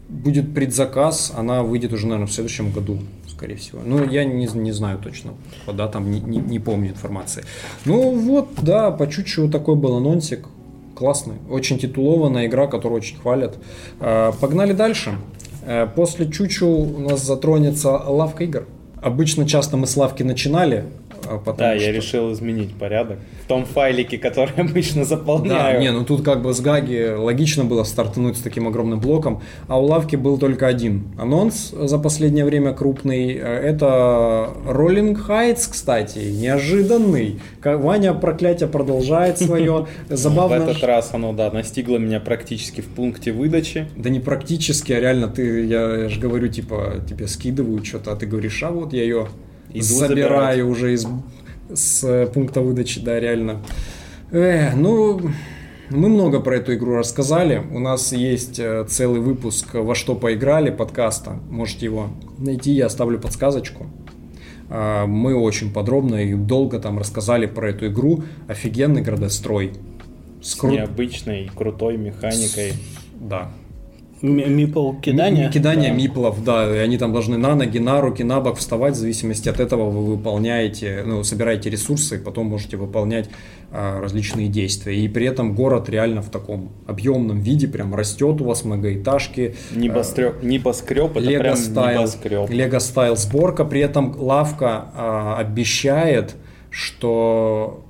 будет предзаказ, она выйдет уже, наверное, в следующем году, скорее всего. Ну, я не, не знаю точно, по датам не, не, не помню информации. Ну, вот, да, по чуть-чуть такой был анонсик. Классный, очень титулованная игра, которую очень хвалят. Э, Погнали дальше. Э, После Чучу у нас затронется лавка игр. Обычно часто мы с лавки начинали, потому Да, я что- решил изменить порядок. В том файлике, который обычно Да, заполняю. не, ну тут как бы с Гаги логично было стартануть с таким огромным блоком, а у Лавки был только один анонс за последнее время крупный. Это Rolling Heights, кстати, неожиданный. Ваня проклятие продолжает свое. В Забавно. этот раз оно, да, настигло меня практически в пункте выдачи. Да не практически, а реально ты, я, же говорю, типа, тебе скидываю что-то, а ты говоришь, а вот я ее Иду забираю забирать. уже из с э, пункта выдачи, да, реально. Э, ну, мы много про эту игру рассказали. У нас есть э, целый выпуск «Во что поиграли» подкаста. Можете его найти, я оставлю подсказочку. А, Мы очень подробно и долго там рассказали про эту игру. Офигенный градострой. С кру- необычной, крутой механикой. Да, М- Мипл кидание. М- Кидание Да. миплов, да. И они там должны на ноги, на руки, на бок вставать. В зависимости от этого вы выполняете, ну, собираете ресурсы, и потом можете выполнять а, различные действия. И при этом город реально в таком объемном виде прям растет у вас многоэтажки. Небоскреб, небоскреб это Лего прям стайл, небоскреб. Лего стайл сборка. При этом лавка а, обещает, что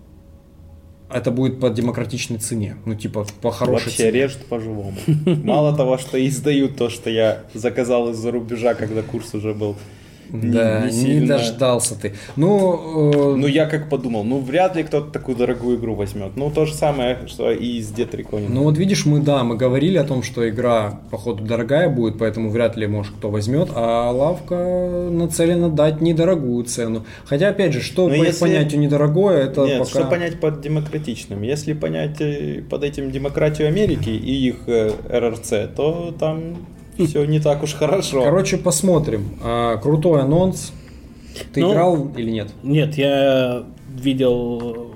это будет по демократичной цене. Ну, типа, по хорошей Вообще цене. режет по-живому. Мало того, что издают то, что я заказал из-за рубежа, когда курс уже был Да, не не, сильно. дождался ты. Ну, э, Ну, я как подумал, ну, вряд ли кто-то такую дорогую игру возьмет. Ну, то же самое, что и с Reckoning. Ну вот видишь, мы да, мы говорили о том, что игра походу дорогая будет, поэтому вряд ли может кто возьмет, а лавка нацелена дать недорогую цену. Хотя опять же, что Но по их если- понятию недорогое, это Нет, пока. что понять под демократичным? Если понять э, под этим демократию Америки и их э, РРЦ, то там все не так уж хорошо. Короче, посмотрим. А, крутой анонс. Ты Ну, играл или нет? Нет, я видел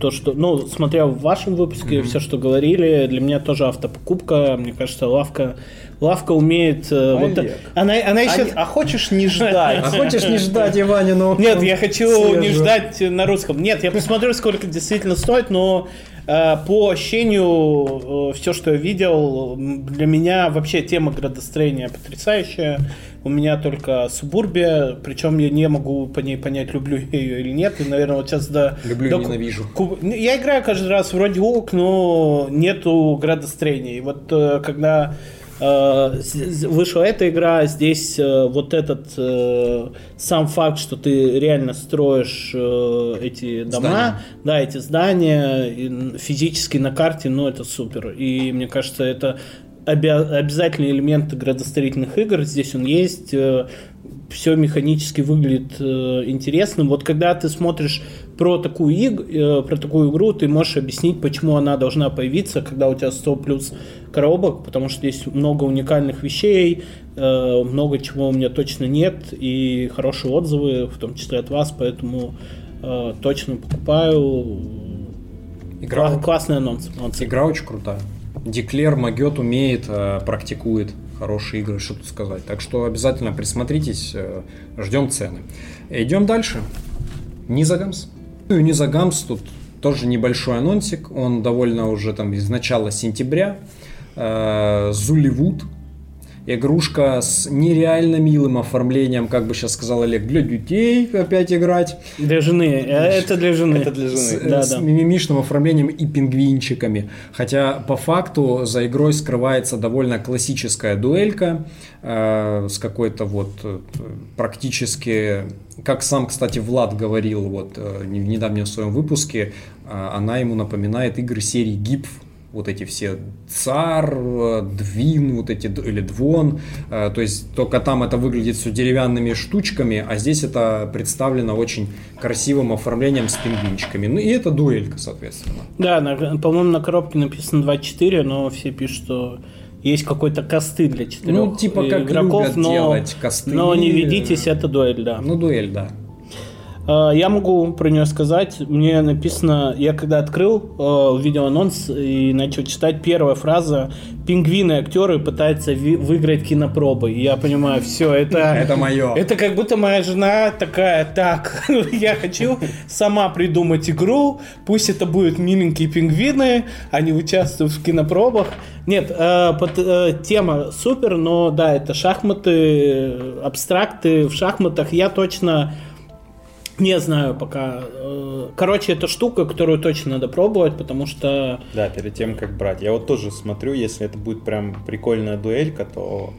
то, что, ну, смотрел в вашем выпуске все, что говорили, для меня тоже автопокупка, мне кажется, лавка, лавка умеет, э, вот, она, она А, еще, не- а хочешь не ждать? А хочешь не ждать Иванину? Нет, я хочу не ждать на русском. Нет, я посмотрю, сколько действительно стоит, но по ощущению, все, что я видел, для меня вообще тема градостроения потрясающая. У меня только субурбия, причем я не могу по ней понять, люблю я ее или нет. И, наверное, вот сейчас до... Люблю до- ненавижу. Куб- Ну, Я играю каждый раз вроде ок, но нету градостроения. И вот э, когда э, вышла эта игра, здесь э, вот этот э, сам факт, что ты реально строишь э, эти дома, Здания. да, эти здания физически на карте, ну это супер. И мне кажется, это обя- обязательный элемент градостроительных игр. Здесь он есть. Все механически выглядит э, интересным. Вот когда ты смотришь про такую, иг- э, про такую игру, ты можешь объяснить, почему она должна появиться, когда у тебя 100 плюс коробок, потому что здесь много уникальных вещей, э, много чего у меня точно нет, и хорошие отзывы, в том числе от вас, поэтому э, точно покупаю. Игра, Кла- классный анонс. молодцы. игра очень крутая. Деклер Магет умеет, практикует хорошие игры, что тут сказать. Так что обязательно присмотритесь, ждем цены. Идем дальше. Низагамс. Ну и Низагамс тут тоже небольшой анонсик. Он довольно уже там из начала сентября. Э, Зуливуд. Игрушка с нереально милым оформлением, как бы сейчас сказал Олег, для детей опять играть. Для жены. Э, Это для жены. Это для С, жены. э, Да, с да. мимимишным оформлением и пингвинчиками. Хотя по факту за игрой скрывается довольно классическая дуэлька э, с какой-то вот э, практически, как сам, кстати, Влад говорил вот э, в недавнем своем выпуске, э, она ему напоминает игры серии ГИПФ. Вот эти все цар, э, двин, вот эти или двон, Э, то есть только там это выглядит все деревянными штучками, а здесь это представлено очень красивым оформлением с пингвинчиками. Ну и это дуэлька, соответственно. Да, по-моему, на коробке написано 2.4, но все пишут, что есть какой-то косты для четырех Ну, типа как игроков, но, делать косты. но не ведитесь, это дуэль, да. Ну дуэль, да. Э, Я могу про нее сказать. Мне написано, я когда открыл э, видеоанонс и начал читать, первая фраза «Пингвины актеры пытаются выиграть кинопробы». И я понимаю, все, это... Это мое. Это как будто моя жена такая, так, я хочу сама придумать игру, пусть это будут миленькие пингвины, они участвуют в кинопробах. Нет, э, под- э, тема супер, но да, это шахматы, абстракты в шахматах. Я точно не знаю пока. Короче, это штука, которую точно надо пробовать, потому что... Да, перед тем, как брать. Я вот тоже смотрю, если это будет прям прикольная дуэлька, то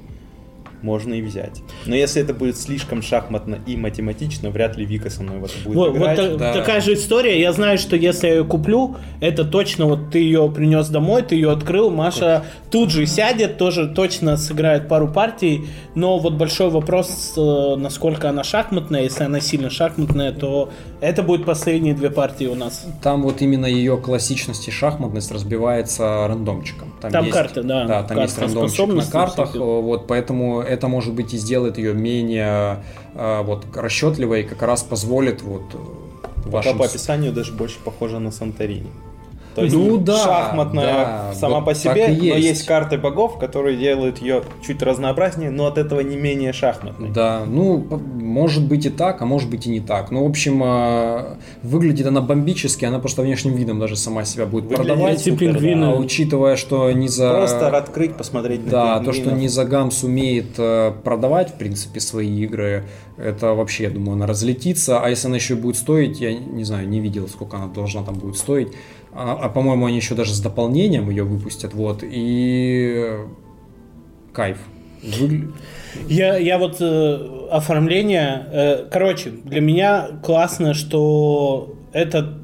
можно и взять. Но если это будет слишком шахматно и математично, вряд ли Вика со мной в это будет Вот, вот играть. та- да. такая же история. Я знаю, что если я ее куплю, это точно вот ты ее принес домой, ты ее открыл, Маша тут же сядет, тоже точно сыграет пару партий. Но вот большой вопрос, э, насколько она шахматная. Если она сильно шахматная, то это будет последние две партии у нас. Там вот именно ее классичность и шахматность разбивается рандомчиком. Там карты, да, Да, там есть карта рандомчик на картах, вот поэтому это может быть и сделает ее менее э, вот расчетливой, как раз позволит вот э, Пока вашим по описанию даже больше похоже на Санторини. То есть Ну да, шахматная да, сама вот по себе, но есть. есть карты богов, которые делают ее чуть разнообразнее, но от этого не менее шахматной. Да, ну, может быть и так, а может быть и не так. Ну, в общем, э, выглядит она бомбически, она просто внешним видом даже сама себя будет Выглядит продавать. Эти супер, пингвины. А учитывая, что не за... Просто открыть, посмотреть на Да, то, что пингвинов. Низагамс умеет э, продавать, в принципе, свои игры, это вообще, я думаю, она разлетится. А если она еще будет стоить, я не знаю, не видел, сколько она должна там будет стоить. А, а, по-моему, они еще даже с дополнением ее выпустят, вот. И кайф. Выгля- Я, я вот э, оформление, э, короче, для меня классно, что это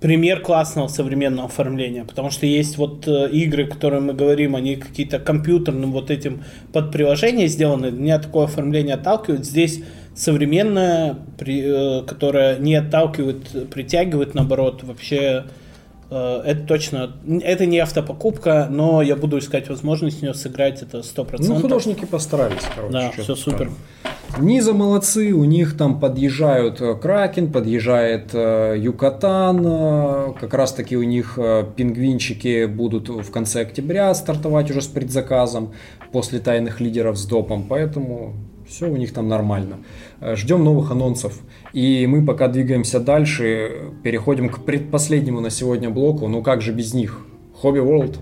пример классного современного оформления, потому что есть вот э, игры, которые мы говорим, они какие-то компьютерным вот этим под приложение сделаны, меня такое оформление отталкивает. Здесь современное, при- э, которое не отталкивает, притягивает, наоборот, вообще это точно, это не автопокупка, но я буду искать возможность в нее сыграть, это 100%. Ну, художники постарались, короче. Да, все супер. скажем. Низа молодцы, у них там подъезжают э, Кракен, подъезжает э, Юкатан, э, как раз таки у них э, пингвинчики будут в конце октября стартовать уже с предзаказом после тайных лидеров с допом, поэтому все у них там нормально. Э, Ждем новых анонсов. И мы пока двигаемся дальше, переходим к предпоследнему на сегодня блоку. Ну как же без них? Хобби World.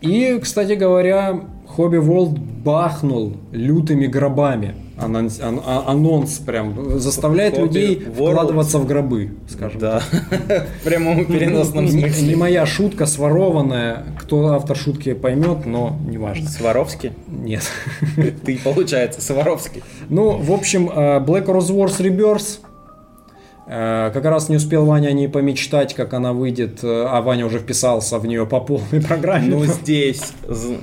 И, кстати говоря, Хобби World бахнул лютыми гробами. Анонс, ан- а- анонс прям заставляет Hobby людей World. вкладываться в гробы, скажем. Да, в прямом переносном Не- Не смысле. моя шутка, сворованная. Кто автор шутки поймет, но неважно. Сваровский? Нет. Ты, получается, Сваровский. Ну, в общем, э, Black Rose Wars Rebirth. Э, Как раз не успел Ваня не помечтать, как она выйдет, э, а Ваня уже вписался в нее по полной программе. Ну, здесь...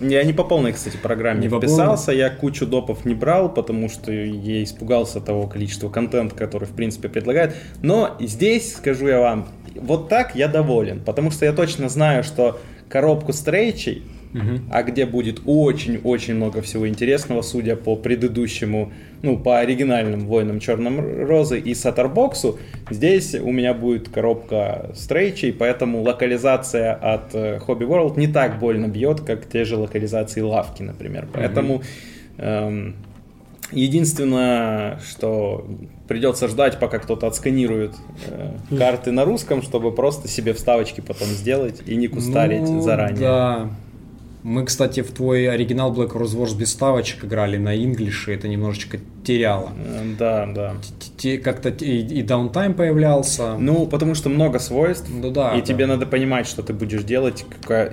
Я не по полной, кстати, программе Не вписался, я кучу допов не брал, потому что я испугался того количества контента, который, в принципе, предлагает. Но здесь, скажу я вам, вот так я доволен, потому что я точно знаю, что коробку стрейчей, а где будет очень-очень много всего интересного, судя по предыдущему, ну, по оригинальным Воинам Черном Розы и Сатарбоксу, здесь у меня будет коробка стрейчей, поэтому локализация от э, Hobby World не так больно бьет, как те же локализации лавки, например. Поэтому эм, единственное, что придется ждать, пока кто-то отсканирует э, карты на русском, чтобы просто себе вставочки потом сделать и не кустарить Ну, заранее. Да. Мы, кстати, в твой оригинал Black Rose Wars без ставочек играли на инглише, это немножечко теряло. Да, да. Как-то и, даунтайм появлялся. Ну, потому что много свойств, Ну да, и да. тебе надо понимать, что ты будешь делать,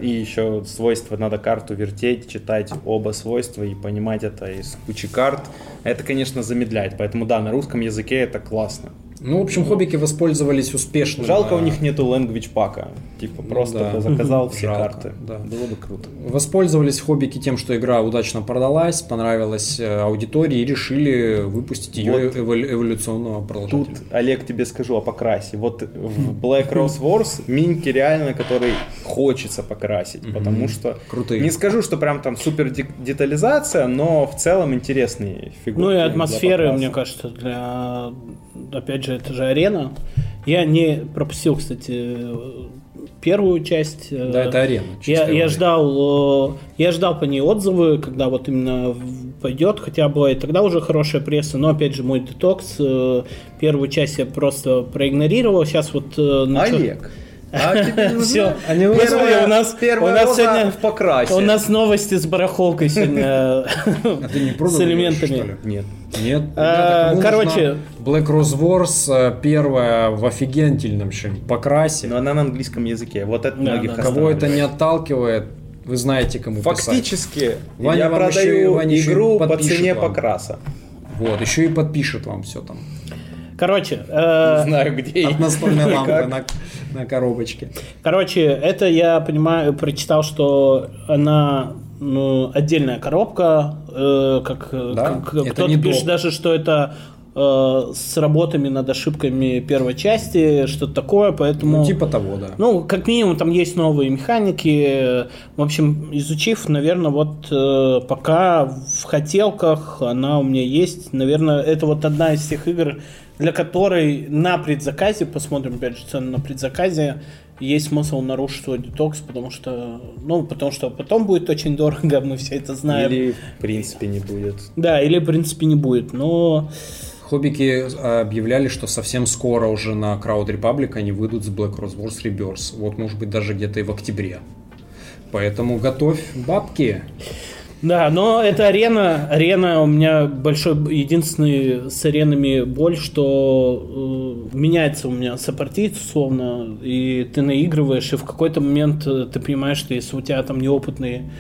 и еще свойства надо карту вертеть, читать оба свойства и понимать это из кучи карт. Это, конечно, замедляет, поэтому да, на русском языке это классно. Ну, в общем, хоббики воспользовались успешно. Жалко, у них нету language пака, типа просто Ну да. заказал все Жалко, карты, да. было бы круто. Воспользовались хоббики тем, что игра удачно продалась, понравилась э, аудитории и решили выпустить ее Вот. эволю- эволюционного Тут, продолжателя. Олег, тебе скажу о покрасе. Вот в Black Rose Wars миньки реально, который хочется покрасить, потому что... Крутые. Не скажу, что прям там супер де- детализация, но в целом интересные фигуры. Ну и атмосферы, мне кажется, для, опять же, это же арена. Я не пропустил, кстати, первую часть. э, Да, это арена. Я, я ждал, э, я ждал по ней отзывы, когда вот именно пойдет, хотя была и тогда уже хорошая пресса, но опять же мой детокс, э, первую часть я просто проигнорировал, сейчас вот начал- Олег, а нужна? Первая- у нас, Первая у нас роза сегодня в покрасе. у нас новости с барахолкой сегодня А ты не с элементами. что ли? Нет. Нет. А, Ребята, кому короче- Black Rose Wars э, первая в офигительном покрасе. Но она на английском языке. Вот это Да, многих да. Кого это не отталкивает, вы знаете, кому писать. Фактически, Ваня я еще продаю Ваня еще игру по цене вам. покраса. Вот, еще и подпишет вам все там. Короче, Не э, знаю, где От настольной лампы на, на коробочке. короче, это я понимаю, прочитал, что она ну, отдельная коробка, э, как, Да, как это кто-то не пишет доп. даже, что это э, с работами над ошибками первой части, что-то такое, поэтому... Ну, типа того, да. Ну, как минимум, там есть новые механики. В общем, изучив, наверное, вот э, пока в хотелках она у меня есть. Наверное, это вот одна из тех игр, для которой на предзаказе, посмотрим опять же цену на предзаказе, есть смысл нарушить свой детокс, потому что, ну, потому что потом будет очень дорого, мы все это знаем. Или в принципе не будет. Да, или в принципе не будет. Но Хоббики э, объявляли, что совсем скоро уже на Crowd Republic они выйдут с Black Rose Wars Rebirth. Вот, может быть, даже где-то и в октябре. Поэтому готовь бабки. Да, но это арена. Арена у меня большой, единственный с аренами боль, что э, меняется у меня сопартиец условно, и ты наигрываешь, и в какой-то момент э, ты понимаешь, что если у тебя там неопытные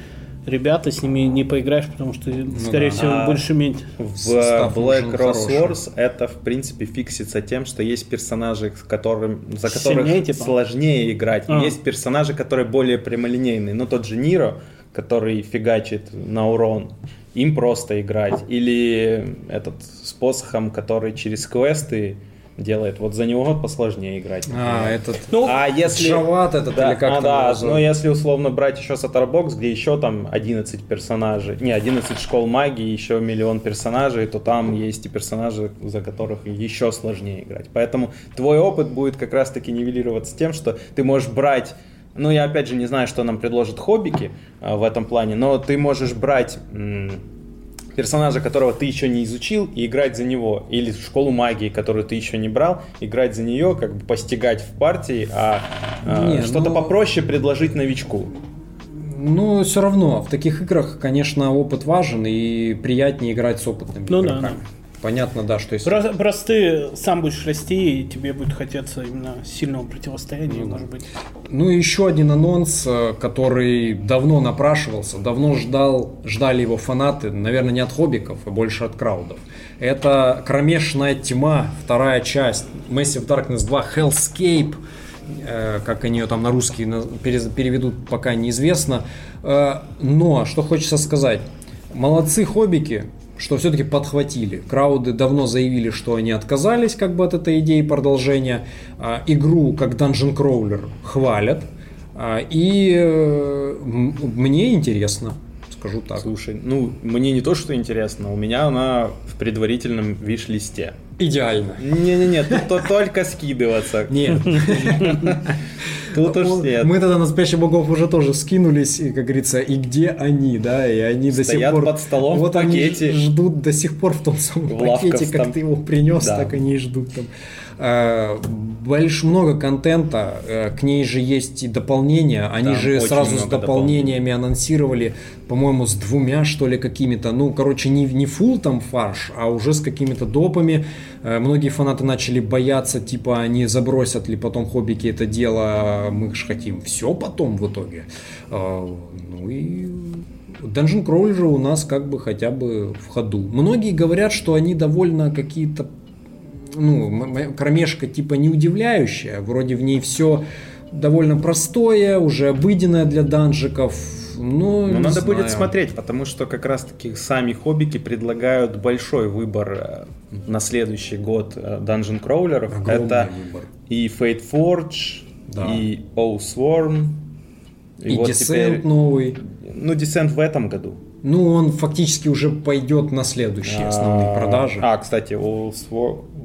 ребята, с ними не поиграешь, потому что, скорее да. всего, А, будешь иметь. В Black хороший. Wars это, в принципе, фиксится тем, что есть персонажи, которым, за которых Сильнее, типа? сложнее играть. А. Есть персонажи, которые более прямолинейные. Ну, тот же Ниро, который фигачит на урон, им просто играть. Или этот с посохом, который через квесты делает. Вот за него посложнее играть. А, например. этот... Ну, А если... Шават этот, да, или как а, да, его зовут? но если условно брать еще Сатарбокс, где еще там 11 персонажей, не, 11 школ магии, еще миллион персонажей, то там есть и персонажи, за которых еще сложнее играть. Поэтому твой опыт будет как раз-таки нивелироваться тем, что ты можешь брать ну, я опять же не знаю, что нам предложат хоббики а, в этом плане, но ты можешь брать персонажа, которого ты еще не изучил, и играть за него. Или школу магии, которую ты еще не брал, играть за нее, как бы постигать в партии, а, Не, что-то ну- попроще предложить новичку. Ну, все равно, в таких играх, конечно, опыт важен, и приятнее играть с опытными Ну да, игроками. Понятно, да, что если... Просто, просто ты сам будешь расти, и тебе будет хотеться именно сильного противостояния, Ну да. может быть. Ну и еще один анонс, э, который давно напрашивался, давно ждал, ждали его фанаты, наверное, не от хоббиков, а больше от краудов. Это «Кромешная тьма», вторая часть, Massive Darkness 2, Hellscape, э, как они ее там на русский переведут, пока неизвестно. Э, Но, что хочется сказать, молодцы хоббики, что все-таки подхватили. Крауды давно заявили, что они отказались как бы от этой идеи продолжения. А, Игру как Dungeon Crawler хвалят. А, И э, мне интересно, скажу так. Слушай, ну, мне не то, что интересно, у меня она в предварительном виш-листе. Идеально. Не-не-не, тут то- только скидываться. Нет. Тут уж нет. Мы тогда на спящих богов уже тоже скинулись, и, как говорится, и где они, да, и они до сих пор... под столом вот они ждут до сих пор в том самом пакете, как ты его принес, так они и ждут там. А, Больш много контента, э, к ней же есть и дополнения, они Там же сразу с дополнениями анонсировали, по-моему, с двумя, что ли, какими-то, ну, короче, не, не фул там фарш, а уже с какими-то допами. Э, Многие фанаты начали бояться, типа, они забросят ли потом хоббики это дело, мы же хотим все потом в итоге. Э, Ну и Dungeon Crawler же у нас как бы хотя бы в ходу. Многие говорят, что они довольно какие-то ну, кромешка типа не удивляющая, вроде в ней все довольно простое, уже обыденное для данжиков, Но не надо знаю. будет смотреть, потому что как раз-таки сами хоббики предлагают большой выбор э, на следующий год э, Dungeon Crawler'ов. Огромный Это выбор. и Fate Forge, Да. и Oathsworn. И вот Descent теперь- новый. Ну, Descent в этом году. Ну, он фактически уже пойдет на следующие основные А, продажи. А, кстати, у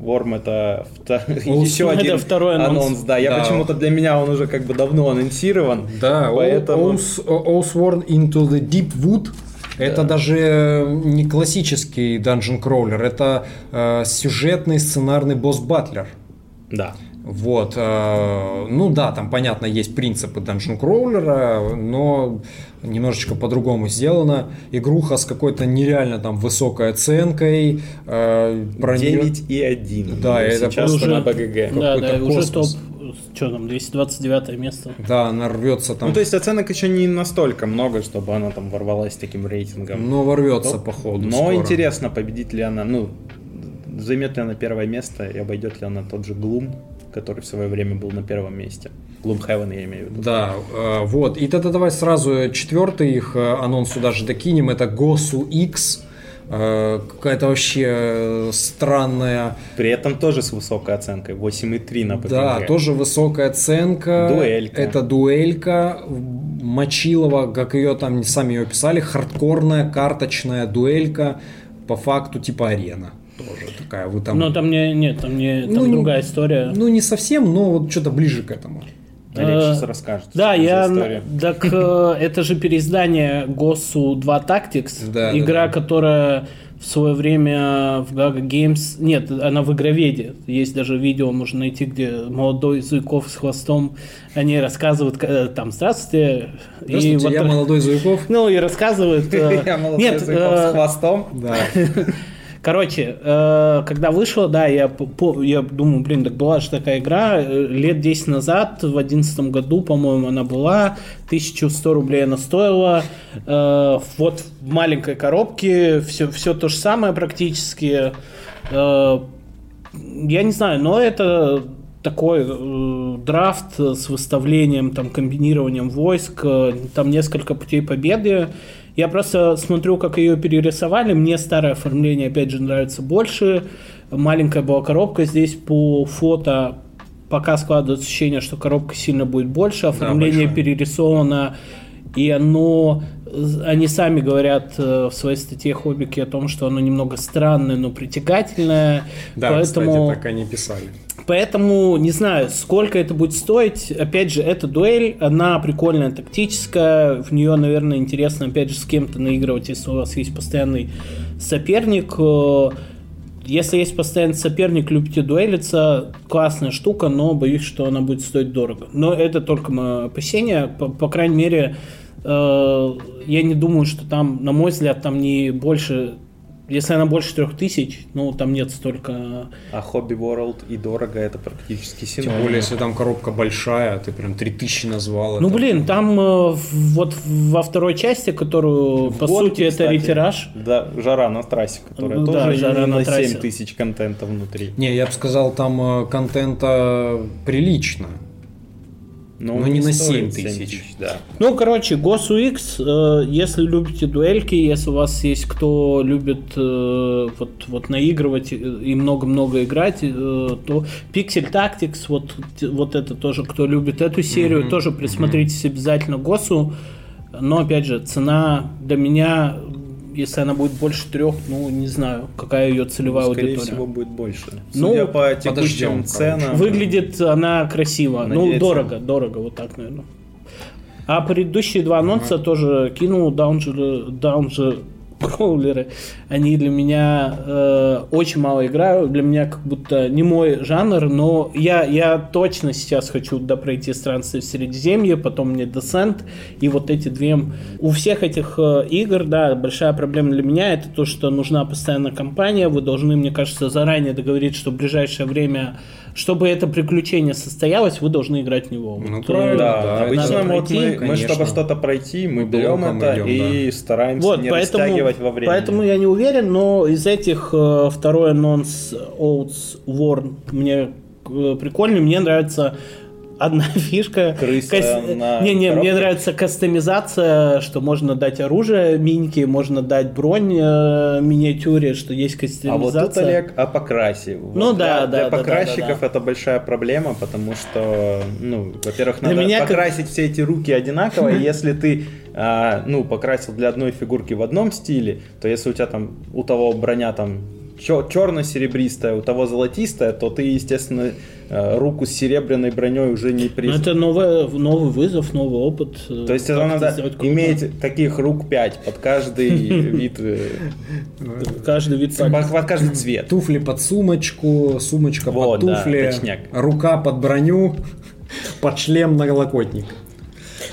Worm это еще один это второй анонс. анонс. Да, я Да. почему-то для меня он уже как бы давно анонсирован. Да, поэтому... Oathsworn into the Deep Wood это даже не классический данжен кроулер, это э, сюжетный сценарный босс-батлер. Да. Вот, э, ну да, там понятно есть принципы данжен кроулера, но немножечко по-другому сделано. Игруха с какой-то нереально там высокой оценкой. э, про неё- 9 и 1. Да, это сейчас уже- на БГГ. Да, да, уже топ, что там, 229 место. Да, она рвется там, Ну, то есть оценок еще не настолько много, чтобы она там ворвалась с таким рейтингом. но ворвется Топ. походу. Но скоро. интересно, победит ли она, ну, займет ли она первое место и обойдет ли она тот же Gloom, который в свое время был на первом месте. Gloomhaven я имею в виду. Да, э, вот. И тогда давай сразу четвертый их э, анонс сюда же докинем. Это Госу X. Э, Какая-то вообще э, странная. При этом тоже с высокой оценкой, 8,3 на ППГ. Да, тоже высокая оценка. Дуэлька. Это дуэлька. Мочилова, как ее там сами ее писали, хардкорная карточная дуэлька. По факту типа арена. Тоже такая. Вы там. Но там не, нет, там не, там Ну, другая история. Ну, не совсем, но вот что-то ближе к этому. Олег Э, сейчас расскажет. Да, я... история. Так э, это же переиздание ГОСу 2 Tactics. Да, игра, да. которая в свое время в Gaga Games... Нет, она в игроведе. Есть даже видео, можно найти, где молодой Зуйков с хвостом, они рассказывают, э, там, здравствуйте. Здравствуйте, вот, я молодой Зуйков. Ну, и рассказывают... Я молодой Зуйков с хвостом. Да. Короче, э, когда вышла, да, я, я думаю, блин, так была же такая игра, э, лет 10 назад, в 2011 году, по-моему, она была, 1100 рублей она стоила, Э, вот в маленькой коробке, все, все то же самое практически, я не знаю, но это такой э, драфт с выставлением, там, комбинированием войск, э, там несколько путей победы. Я просто смотрю, как ее перерисовали. Мне старое оформление, опять же, нравится больше. Маленькая была коробка. Здесь по фото пока складывается ощущение, что коробка сильно будет больше. Оформление большая. перерисовано, и оно... Они сами говорят э, в своей статье Хоббики о том, что оно немного странное, но притягательное. Да, поэтому... кстати, так они писали. Поэтому не знаю, сколько это будет стоить. Опять же, эта дуэль, она прикольная, тактическая. В нее, наверное, интересно, опять же, с кем-то наигрывать, если у вас есть постоянный соперник. Э, Если есть постоянный соперник, любите дуэлиться, классная штука, но боюсь, что она будет стоить дорого. Но это только мое опасение. По, по крайней мере, я не думаю, что там, на мой взгляд, там не больше... Если она больше трех тысяч, ну, там нет столько А Hobby World и дорого это практически Тем синоним. более, если там коробка большая, ты прям 3000 назвал. Ну это- блин, там э, в- вот во второй части, которую по Вот, сути это кстати, ретираж. Да, жара на трассе, которая Ну да, тоже «Жара именно на трассе». 7 тысяч контента внутри. Не, я бы сказал, там э, контента прилично. Но Ну, не на стоит 7 тысяч. да. Ну, короче, X, э, если любите дуэльки, если у вас есть кто любит э, вот, вот наигрывать и- много-много играть, э, то Pixel Tactics, вот, вот это тоже, кто любит эту серию, тоже присмотритесь обязательно Госу. Но, опять же, цена для меня, если она будет больше трех, ну, не знаю, какая ее целевая Ну, Скорее аудитория. всего, будет больше. Ну, Судя по текущим ценам. Выглядит она красиво. Ну, Надеяться. дорого, дорого, вот так, наверное. А предыдущие два анонса тоже кинул даунджер, даунджер кроулеры. Они для меня э, очень мало играют. Для меня как будто не мой жанр, но я, я точно сейчас хочу допройти странствие в Средиземье, потом мне Descent и вот эти две. У всех этих э, игр, да, большая проблема для меня это то, что нужна постоянная компания. Вы должны, мне кажется, заранее договорить, что в ближайшее время, чтобы это приключение состоялось, вы должны играть в него. Ну, Вот, правильно, э, Да, Да, обычно вот пройти, мы, мы, чтобы что-то пройти, мы берем это идем, и стараемся Вот, не поэтому, растягивать во времени. поэтому я не уверен, но из этих э, второй анонс Oats War мне э, прикольный, мне нравится одна фишка. Крыса на Не, не, мне коробке? нравится кастомизация, что можно дать оружие миньки, можно дать бронь э, миниатюре, что есть А кастомизация. вот тут, Олег, о покрасе. Вот Ну да, для, да, Для да, покрасчиков да, это большая проблема, потому что, ну, во-первых, Для надо меня как- покрасить все эти руки одинаково, если ты а, ну, покрасил для одной фигурки в одном стиле, то если у тебя там, у того броня там черно-серебристая, у того золотистая, то ты, естественно, э, руку с серебряной броней уже не при... Ну, это новое, новый вызов, новый опыт. То есть это надо иметь таких рук 5 под каждый вид... э, Каждый вид Под каждый цвет. Туфли под сумочку, сумочка под туфли, рука под броню, под шлем на налокотник.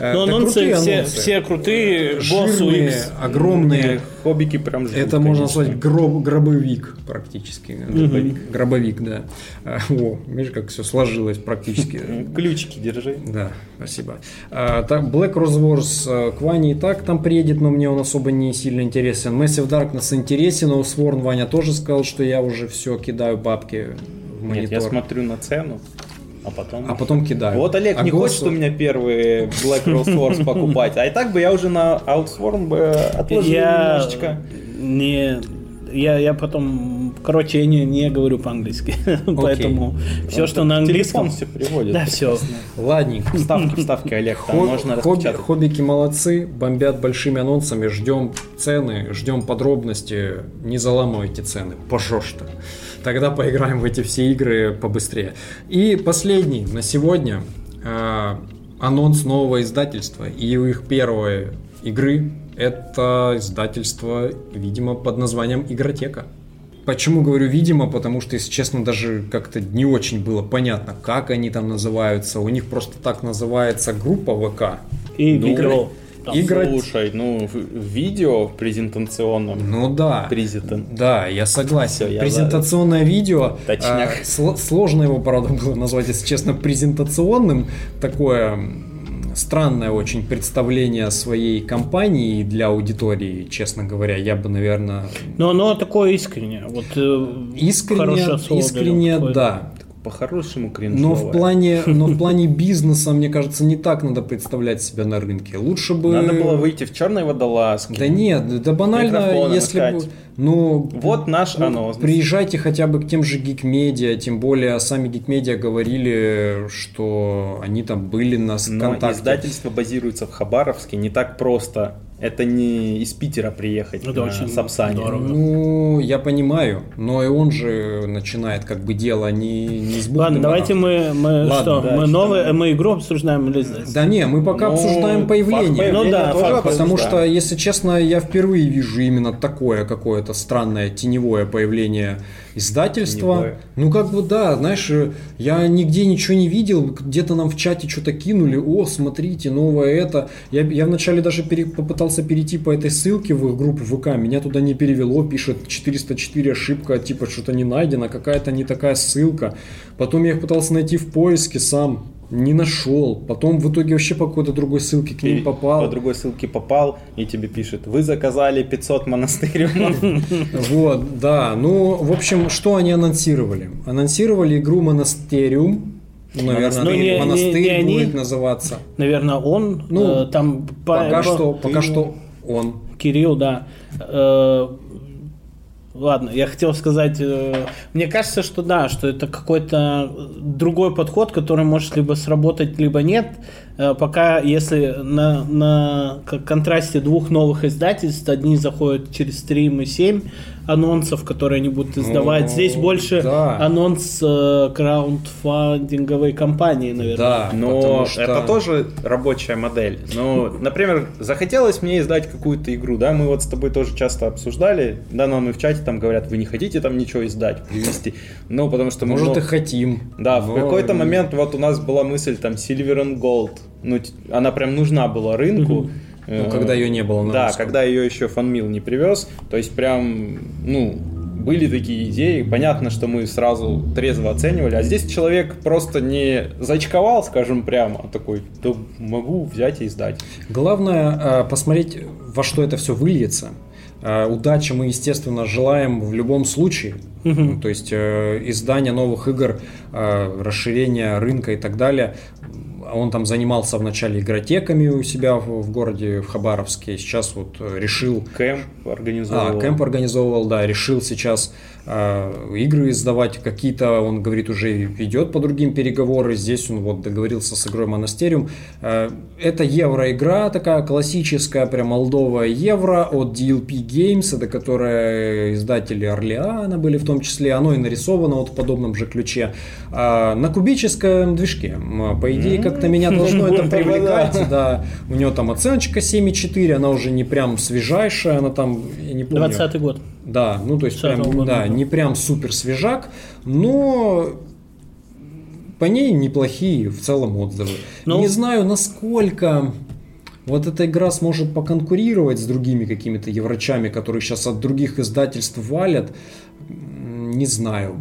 Э, Но это анонсы крутые все, анонсы. все крутые, Жирные, UX. огромные. Хоббики прям жгут, Это можно конечно. назвать гроб, гробовик практически. Гробовик, гробовик, да. А, О, видишь, как все сложилось практически. Ключики держи. Да, спасибо. Так, Black Rose Wars э, к Ване и так там приедет, но мне он особо не сильно интересен. Massive Darkness интересен, но Sworn Ваня тоже сказал, что я уже все кидаю бабки в монитор. Нет, я смотрю на цену, а потом... А потом кидаю. Вот Олег А не Ghost хочет у меня первые Black Rose Wars покупать, а и так бы я уже на Outsworn бы отложил Я немножечко. не... Я, я потом... Короче, я не, не говорю по-английски. Поэтому все, Ну, что на английском... Все приводит. Да, все. Ладненько. Вставки, вставки, Олег, там Хоб- можно хобби- хоббики молодцы, бомбят большими анонсами, ждем цены, ждем подробности, не заламывайте цены, пожалуйста. Тогда поиграем в эти все игры побыстрее. И последний на сегодня э, анонс нового издательства и у их первой игры это издательство, видимо, под названием Игротека. Почему говорю видимо? Потому что, если честно, даже как-то не очень было понятно, как они там называются. У них просто так называется группа ВК. И Ну, видео. Там. Игра- Слушай, ну, в- видео презентационном Ну да. презентан. Да, я согласен. Всё, я Презентационное видео. Точняк. а, сло- сложно его, правда, было назвать, если честно, презентационным. Такое странное очень представление своей компании для аудитории, честно говоря. Я бы, наверное, Но оно такое искреннее. Вот, э, искренне, слово искренне, да. По-хорошему Но кринжовое. в плане, но в плане бизнеса, мне кажется, не так надо представлять себя на рынке. Лучше бы. Надо было выйти в черной водолазке. Да нет, да банально, если бы. Ну, Вот наш ну, анонс. Приезжайте хотя бы к тем же Media, тем более сами Media говорили, что они там были на Но контакте. издательство базируется в Хабаровске, не так просто. Это не из Питера приехать Это на очень Сапсане. дорого. Ну, я понимаю, но и он же начинает как бы дело не, не с Ладно, давайте барахта. мы, мы Ладно, что, да, мы новые, мы игру обсуждаем или издательство? Да не, мы пока Ну, обсуждаем факт появление. появления Ну да, тоже факт, Потому что, если честно, я впервые вижу именно такое какое-то странное теневое появление издательства. Ну, как бы, да, знаешь, э, я нигде ничего не видел, где-то нам в чате что-то кинули, о, смотрите, новое это. Я, я вначале даже пере- попытался перейти по этой ссылке в их группу ВК, меня туда не перевело, пишет 404 ошибка, типа что-то не найдено, какая-то не такая ссылка. Потом я их пытался найти в поиске сам, не нашел. Потом в итоге вообще по какой-то другой ссылке к ним попал. по другой ссылке попал, и тебе пишет, вы заказали 500 монастырей. Вот, да. Ну, в общем, что они анонсировали? Анонсировали игру Монастериум. Ну, наверное, Ну, не- не- монастырь не они. будет называться. Наверное, он. Ну, э, там по- Пока по- что, пока что он. Кирилл, да. Э, Ладно, я хотел сказать, э, мне кажется, что да, что это какой-то другой подход, который может либо сработать, либо нет. Э, Пока, если на, на контрасте двух новых издательств, одни заходят через стрим и 7 анонсов, которые они будут издавать. Ну, Здесь больше да. анонс э, краундфандинговой компании, наверное. Да, Но что- это тоже рабочая модель. Ну, например, захотелось мне издать какую-то игру, да, мы вот с тобой тоже часто обсуждали, да, нам и в чате там говорят, вы не хотите там ничего издать, привести, ну, потому что мы... Может, много- и хотим. Да, в но- какой-то момент вот у нас была мысль там Silver and Gold, ну, она прям нужна была рынку. Ну, когда ее не было на Да, русском. когда ее еще фанмил не привез, то есть прям, ну, были такие идеи, понятно, что мы сразу трезво оценивали, а здесь человек просто не зачковал, скажем прямо, а такой, да могу взять и издать. Главное э, посмотреть, во что это все выльется. Э, Удачи мы, естественно, желаем в любом случае. То есть э, издание новых игр, э, расширение рынка и так далее. Он там занимался вначале игротеками у себя в, городе, в Хабаровске. Сейчас вот э, решил... Кэмп организовал. А, кэмп организовывал, да. Решил сейчас игры издавать. Какие-то, он говорит, уже ведет по другим переговоры. Здесь он вот договорился с игрой Монастериум. Э, это евро-игра такая классическая, прям молдовая евро от DLP Games. Это которая издатели Орлеана были в том числе. Оно и нарисовано вот в подобном же ключе. Э, на кубическом движке. По идее, как-то меня должно это привлекать. Да, у него там оценочка 7,4, она уже не прям свежайшая, она там, я не помню. 20 год. Да, ну то есть прям, да, не прям супер свежак, но по ней неплохие в целом отзывы. Ну, не знаю, насколько вот эта игра сможет поконкурировать с другими какими-то еврочами, которые сейчас от других издательств валят. Не знаю.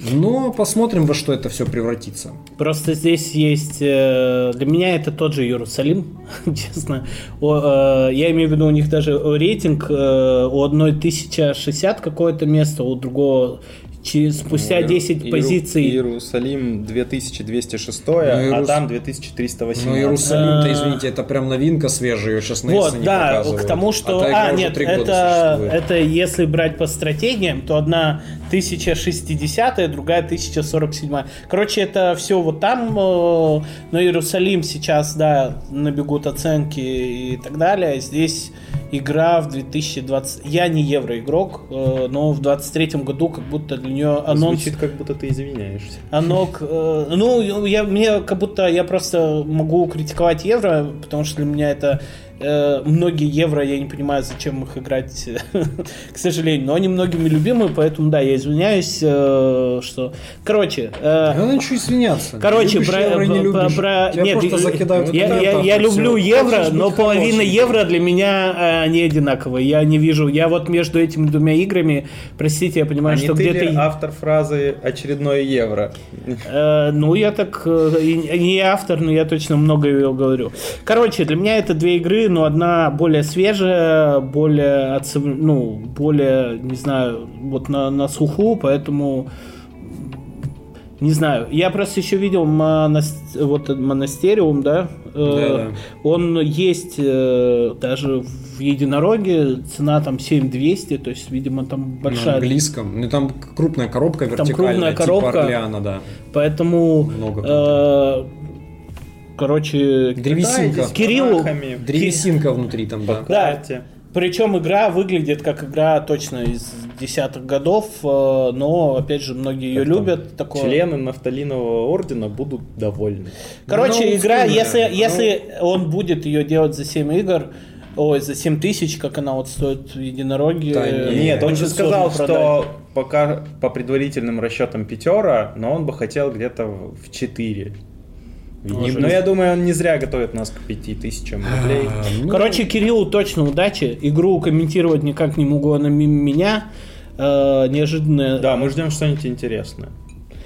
Но посмотрим, во что это все превратится. Просто здесь есть... Э, для меня это тот же Иерусалим, честно. Э, я имею в виду, у них даже рейтинг э, у одной 1060 какое-то место, у другого спустя ну, 10 Иеру, позиций. Иерусалим 2206, ну, а Иерус... там 2308. Ну, Иерусалим-то, извините, это прям новинка свежая, ее сейчас на Вот, не да, показывают. к тому, что... А, а нет, это, это если брать по стратегиям, то одна 1060, другая 1047. Короче, это все вот там, э, но Иерусалим сейчас, да, набегут оценки и так далее. Здесь игра в 2020... Я не евроигрок, э, но в 23 году как будто для нее анонс... Звучит, как будто ты извиняешься. Оно... Э, ну, я, мне как будто я просто могу критиковать евро, потому что для меня это Э, многие евро, я не понимаю, зачем их играть, к сожалению, но они многими любимы, поэтому да, я извиняюсь, э, что... Короче... Э, надо ничего извиняться. Короче, про... Евро не любишь. про... Нет, закидают я, я, я люблю евро, но половина евро для меня не одинаковая. Я не вижу, я вот между этими двумя играми, простите, я понимаю, а что где-то... автор фразы «очередное евро»? Ну, я так... Не автор, но я точно много ее говорю. Короче, для меня это две игры, но одна более свежая, более, ну, более, не знаю, вот на, на слуху, поэтому не знаю, я просто еще видел монаст... вот монастериум, да, э, да, да. он есть э, даже в единороге, цена там 7200, то есть, видимо, там большая... На английском, ну там крупная коробка вертикальная, там крупная типа коробка, Орлеана, да. Поэтому Много э, короче, древесинка. Кириллу. Древесинка внутри там, да. Да. Причем игра выглядит как игра точно из десятых годов, э, но, опять же, многие ее любят. Такое... Члены нафталинового ордена будут довольны. Короче, ну, игра, если, ну... если он будет ее делать за 7 игр, Ой, за 7 тысяч, как она вот стоит в единороге. Да, нет, он же сказал, что пока по предварительным расчетам пятера, но он бы хотел где-то в 4. Видим. Но я думаю, он не зря готовит нас к 5000 рублей. А, ну... Короче, Кириллу точно удачи. Игру комментировать никак не могу, она мимо меня. Э, неожиданно. Да, мы ждем что-нибудь интересное.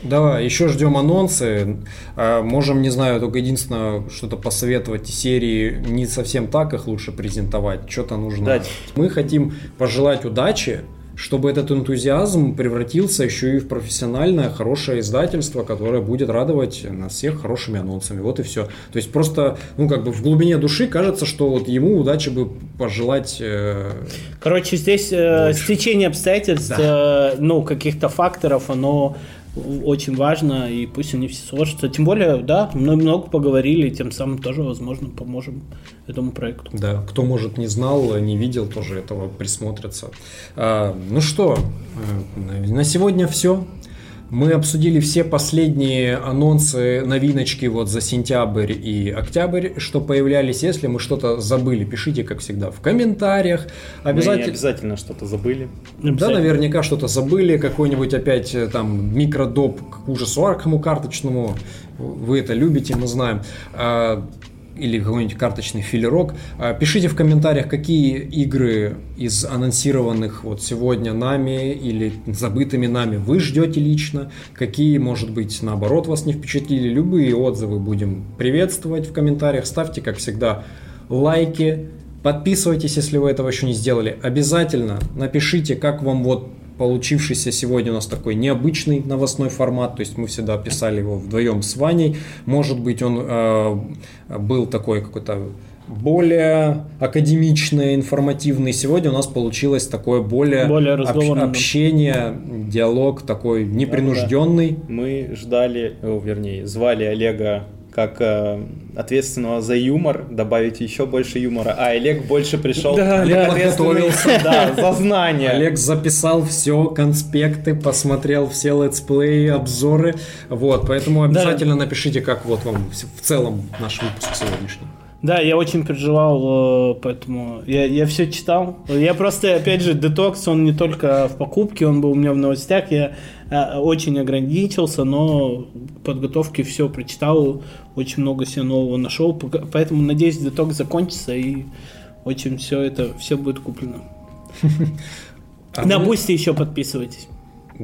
Давай, еще ждем анонсы. А, можем, не знаю, только единственное, что-то посоветовать серии не совсем так их лучше презентовать. Что-то нужно. Дать. Мы хотим пожелать удачи чтобы этот энтузиазм превратился еще и в профессиональное, хорошее издательство, которое будет радовать нас всех хорошими анонсами. Вот и все. То есть просто, ну, как бы в глубине души кажется, что вот ему удачи бы пожелать. Э, Короче, здесь э, стечение обстоятельств, да. э, ну, каких-то факторов, оно очень важно, и пусть они все сложатся. Тем более, да, мы много поговорили, тем самым тоже, возможно, поможем этому проекту. Да, кто, может, не знал, не видел, тоже этого присмотрится. А, ну что, э, на сегодня все. Мы обсудили все последние анонсы, новиночки вот за сентябрь и октябрь, что появлялись. Если мы что-то забыли, пишите, как всегда, в комментариях. Обязательно, мы обязательно что-то забыли. Да, наверняка что-то забыли. Какой-нибудь опять э, там микродоп к ужасу аркому карточному. Вы это любите, мы знаем. Или какой-нибудь карточный филерок. А, пишите в комментариях, какие игры из анонсированных вот сегодня нами или забытыми нами вы ждете лично, какие, может быть, наоборот вас не впечатлили. Любые отзывы будем приветствовать в комментариях. Ставьте, как всегда, лайки, подписывайтесь, если вы этого еще не сделали. Обязательно напишите, как вам вот получившийся сегодня у нас такой необычный новостной формат, то есть мы всегда писали его вдвоем с Ваней. Может быть, он э, был такой какой-то более академичный, информативный. Сегодня у нас получилось такое более, Более разговорное. общение, диалог такой непринужденный. Мы ждали, о, вернее, звали Олега как э, ответственного за юмор, добавить еще больше юмора, а Олег больше пришел Да, Олег подготовился. да, за знания. Олег записал все, конспекты, посмотрел все летсплеи, обзоры. Вот, поэтому Да. обязательно напишите, как вот вам в целом наш выпуск сегодняшний. Да, я очень переживал, э, поэтому я, я все читал. Я просто, опять же, детокс, он не только в покупке, он был у меня в новостях. Я очень ограничился, но в подготовке все прочитал, очень много себе нового нашел. Поэтому, надеюсь, детокс закончится и очень все это, все будет куплено. А На Бусти еще подписывайтесь.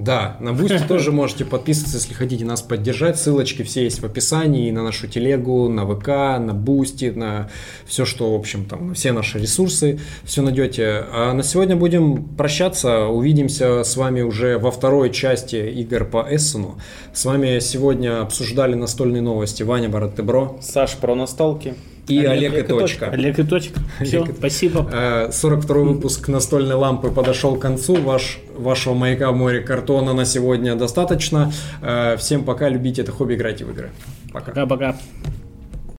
Да, на Бусти тоже можете подписываться, если хотите нас поддержать. Ссылочки все есть в описании, на нашу телегу, на ВК, на Бусти, на все, что, в общем, там, все наши ресурсы, все найдете. А на сегодня будем прощаться. Увидимся с вами уже во второй части игр по Эссену. С вами сегодня обсуждали настольные новости Ваня Баратебро Саш про настолки. И Олег Олег, и точка. Олег и точка. Все, Олег спасибо. Э, 42 выпуск настольной лампы подошел к концу. Ваш, вашего маяка в море картона на сегодня достаточно. Э, Всем пока. Любите это хобби, играйте в игры. Пока. Пока-пока.